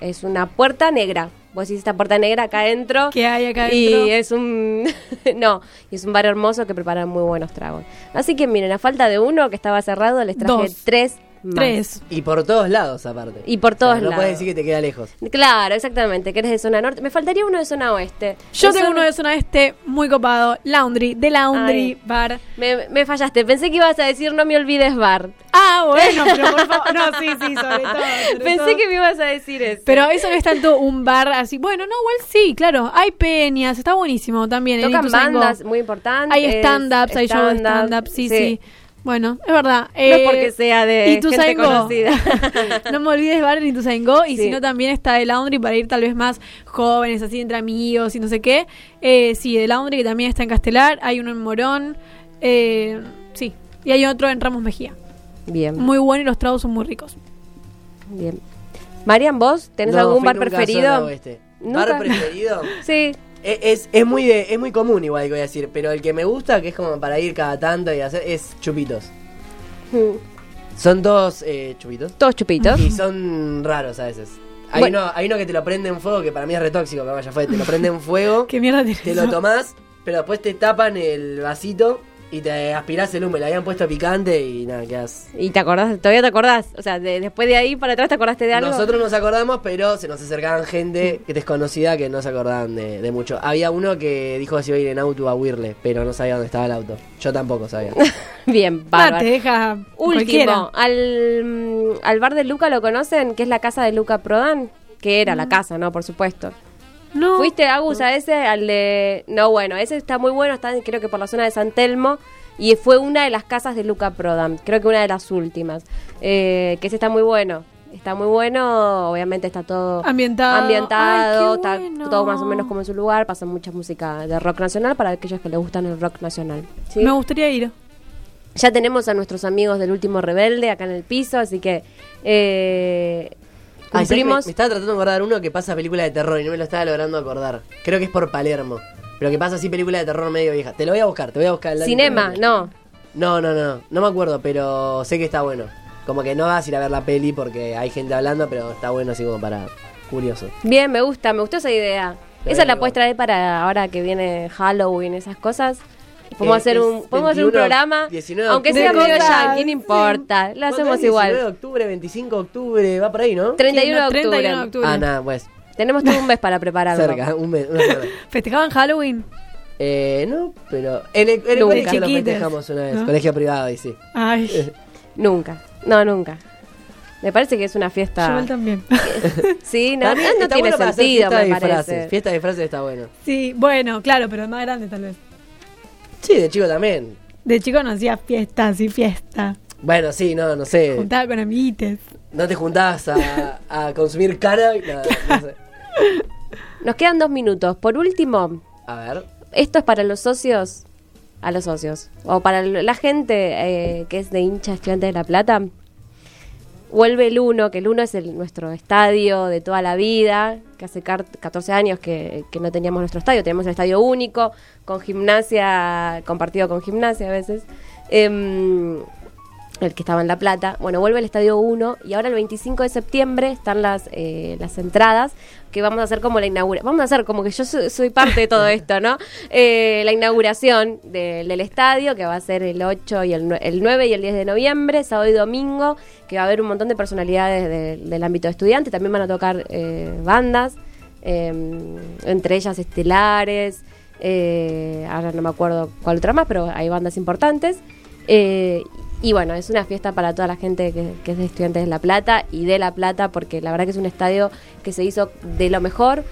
Es una puerta negra. Vos decís esta puerta negra acá adentro. ¿Qué hay acá Y adentro? es un. no, y es un bar hermoso que preparan muy buenos tragos. Así que miren, a falta de uno que estaba cerrado, les traje Dos. tres más. Tres. Y por todos lados, aparte. Y por O sea, todos no lados. puedes decir que te queda lejos. Claro, exactamente, que eres de zona norte. Me faltaría uno de zona oeste. Yo De tengo zona- uno de zona este muy copado, Laundry, de Laundry Ay. Bar. Me, me fallaste. Pensé que ibas a decir no me olvides bar. Ah, bueno, pero por favor. No, sí, sí, sobre todo. sobre Pensé todo. que me ibas a decir eso. Pero eso no es tanto un bar así. Bueno, no, igual sí, claro. Hay peñas, está buenísimo también. Tocan bandas muy importantes. Hay stand-ups, hay shows de stand-up, stand-up, sí, sí, Bueno, es verdad. No es porque sea de gente Ituzaingó. conocida. no me olvides bar en Ituzaingó. Y Sí. si no, también está el Laundry para ir tal vez más jóvenes, así entre amigos y no sé qué. Eh, sí, el Laundry que también está en Castelar. Hay uno en Morón. Eh, sí. Y hay otro en Ramos Mejía. Bien, Muy bueno y los tragos son muy ricos. bien. Marian, ¿vos tenés No, algún bar preferido? ¿Nunca? ¿Bar preferido? Sí. Es, es, es muy de, es muy común igual que voy a decir, pero el que me gusta, que es como para ir cada tanto y hacer, es chupitos. Mm, Son dos eh, chupitos. Todos chupitos. Y son raros a veces. Hay, Bueno. uno, hay uno que te lo prende en fuego, que para mí es retóxico, pero vaya fue, te lo prende en fuego, ¿Qué mierda tienes? te lo tomás, pero después te tapan el vasito y te aspirás el humo. Le habían puesto picante y nada, quedas. ¿Y te acordás? ¿Todavía te acordás? O sea, de- después de ahí para atrás te acordaste de algo. Nosotros nos acordamos, pero se nos acercaban gente que desconocida que no se acordaban de, de mucho. Había uno que dijo que se iba a ir en auto a Huirle, pero no sabía dónde estaba el auto. Yo tampoco sabía. Bien, Ah, bárbaro. te deja Último, cualquiera. al, mm, al bar de Luca lo conocen, que es la casa de Luca Prodan, que era Mm. la casa, ¿no? Por supuesto. No. ¿Fuiste, Agus, a ese? Al de... No, bueno, ese está muy bueno, está creo que por la zona de San Telmo. Y fue una de las casas de Luca Prodan, creo que una de las últimas. Eh, que ese está muy bueno. Está muy bueno, obviamente está todo Ambientado. ambientado, Ay, está bueno. todo más o menos como en su lugar, pasa mucha música de rock nacional para aquellos que les gustan el rock nacional. ¿sí? Me gustaría ir. Ya tenemos a nuestros amigos del último rebelde acá en el piso, así que eh. Cumplimos. me, estaba tratando de acordar uno que pasa película de terror y no me lo estaba logrando acordar. Creo que es por Palermo. Pero que pasa así película de terror medio vieja. Te lo voy a buscar, te voy a buscar el Cinema, no. No, no, no, no me acuerdo, pero sé que está bueno. Como que no vas a ir a ver la peli porque hay gente hablando, pero está bueno así como para curioso. Bien, me gusta, me gustó esa idea. Te Esa la puedes traer para ahora que viene Halloween, esas cosas. Podemos Eh, hacer es un, podemos hacer un 21, programa, 19 de aunque octubre. sea De medio yankee, no importa, lo ¿Cuándo hacemos es? 19 de igual. octubre, 25 de octubre, va por ahí, ¿no? 31 de no, 31 de octubre. octubre. Ah, nada, pues. Tenemos todo un mes para prepararlo. Cerca, un mes. ¿Festejaban Halloween? Eh, no, pero. En el, en el Nunca. colegio lo Chiquites, festejamos una vez. ¿no? Colegio privado, y sí. Ay, Nunca, no, nunca. Me parece que es una fiesta. yo también. Sí, no, También no tiene bueno sentido, fiesta me de disfraces. parece. Fiesta de disfraces está bueno. Sí, bueno, claro, pero más grande tal vez. Sí, de chico también. De chico no hacía fiestas y fiesta. Bueno, sí, no, no sé. Juntaba con amiguites. No te juntás a, a consumir cara. No, no sé. Nos quedan dos minutos. Por último, A ver. esto es para los socios, a los socios, o para la gente eh, que es de hincha estudiante de La Plata. Vuelve el 1, que el 1 es el, nuestro estadio de toda la vida, que hace car- 14 años que, que no teníamos nuestro estadio, tenemos el estadio único, con gimnasia, compartido con gimnasia a veces, em, el que estaba en La Plata. Bueno, vuelve el estadio 1 y ahora el 25 de septiembre están las, eh, las entradas que vamos a hacer como la inauguración. Vamos a hacer como que yo soy, soy parte de todo esto, ¿no? Eh, la inauguración del- del estadio, que va a ser el 8 y el, el 9 y el 10 de noviembre, sábado y domingo, que va a haber un montón de personalidades de- del ámbito de estudiante. También van a tocar eh, bandas. eh, entre ellas Estelares, ahora no me acuerdo cuál otra más, pero hay bandas importantes. Eh, y bueno, es una fiesta para toda la gente que, que es de Estudiantes de La Plata y de La Plata, porque la verdad que es un estadio que se hizo de lo mejor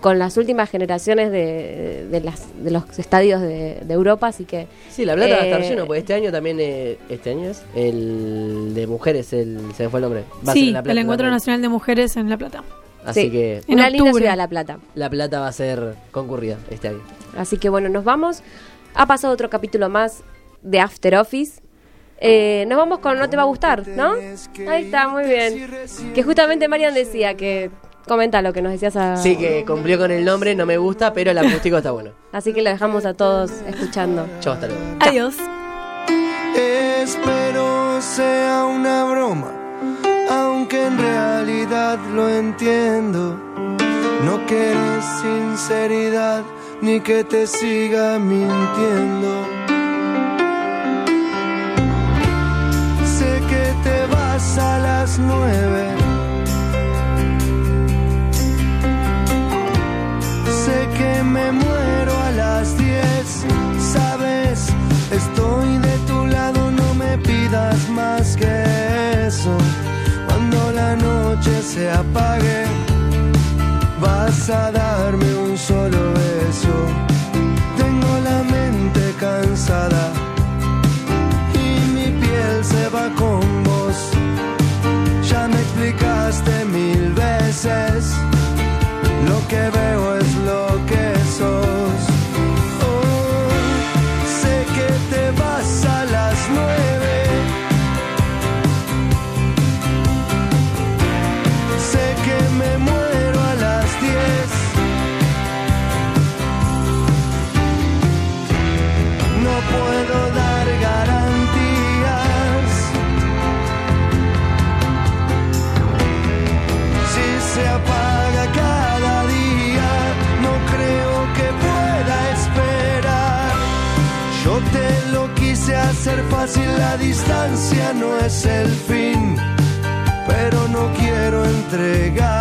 con las últimas generaciones de, de las, de los estadios de, de Europa, así que... Sí, La Plata va a estar eh, lleno, porque este año también, eh, este año es el de mujeres, el, se me fue el nombre. Va a ser Sí, en La Plata el Encuentro también. Nacional de Mujeres en La Plata. Así sí, que En una linda ciudad La Plata. La Plata va a ser concurrida este año. Así que bueno, nos vamos. Ha pasado otro capítulo más de After Office. Eh, nos vamos con No te va a gustar, ¿no? Ahí está, muy bien. Que justamente Marian decía que comenta lo que nos decías a... Sí, que cumplió con el nombre, no me gusta, pero el acústico está bueno. Así que lo dejamos a todos escuchando. Chau, hasta luego. Adiós. Espero sea una broma, aunque en realidad lo entiendo. No quieres sinceridad ni que te siga mintiendo. A las nueve. Sé que me muero a las diez, sabes, estoy de tu lado, no me pidas más que eso. Cuando la noche se apague, vas a darme veces. Fácil, la distancia no es el fin, pero no quiero entregar.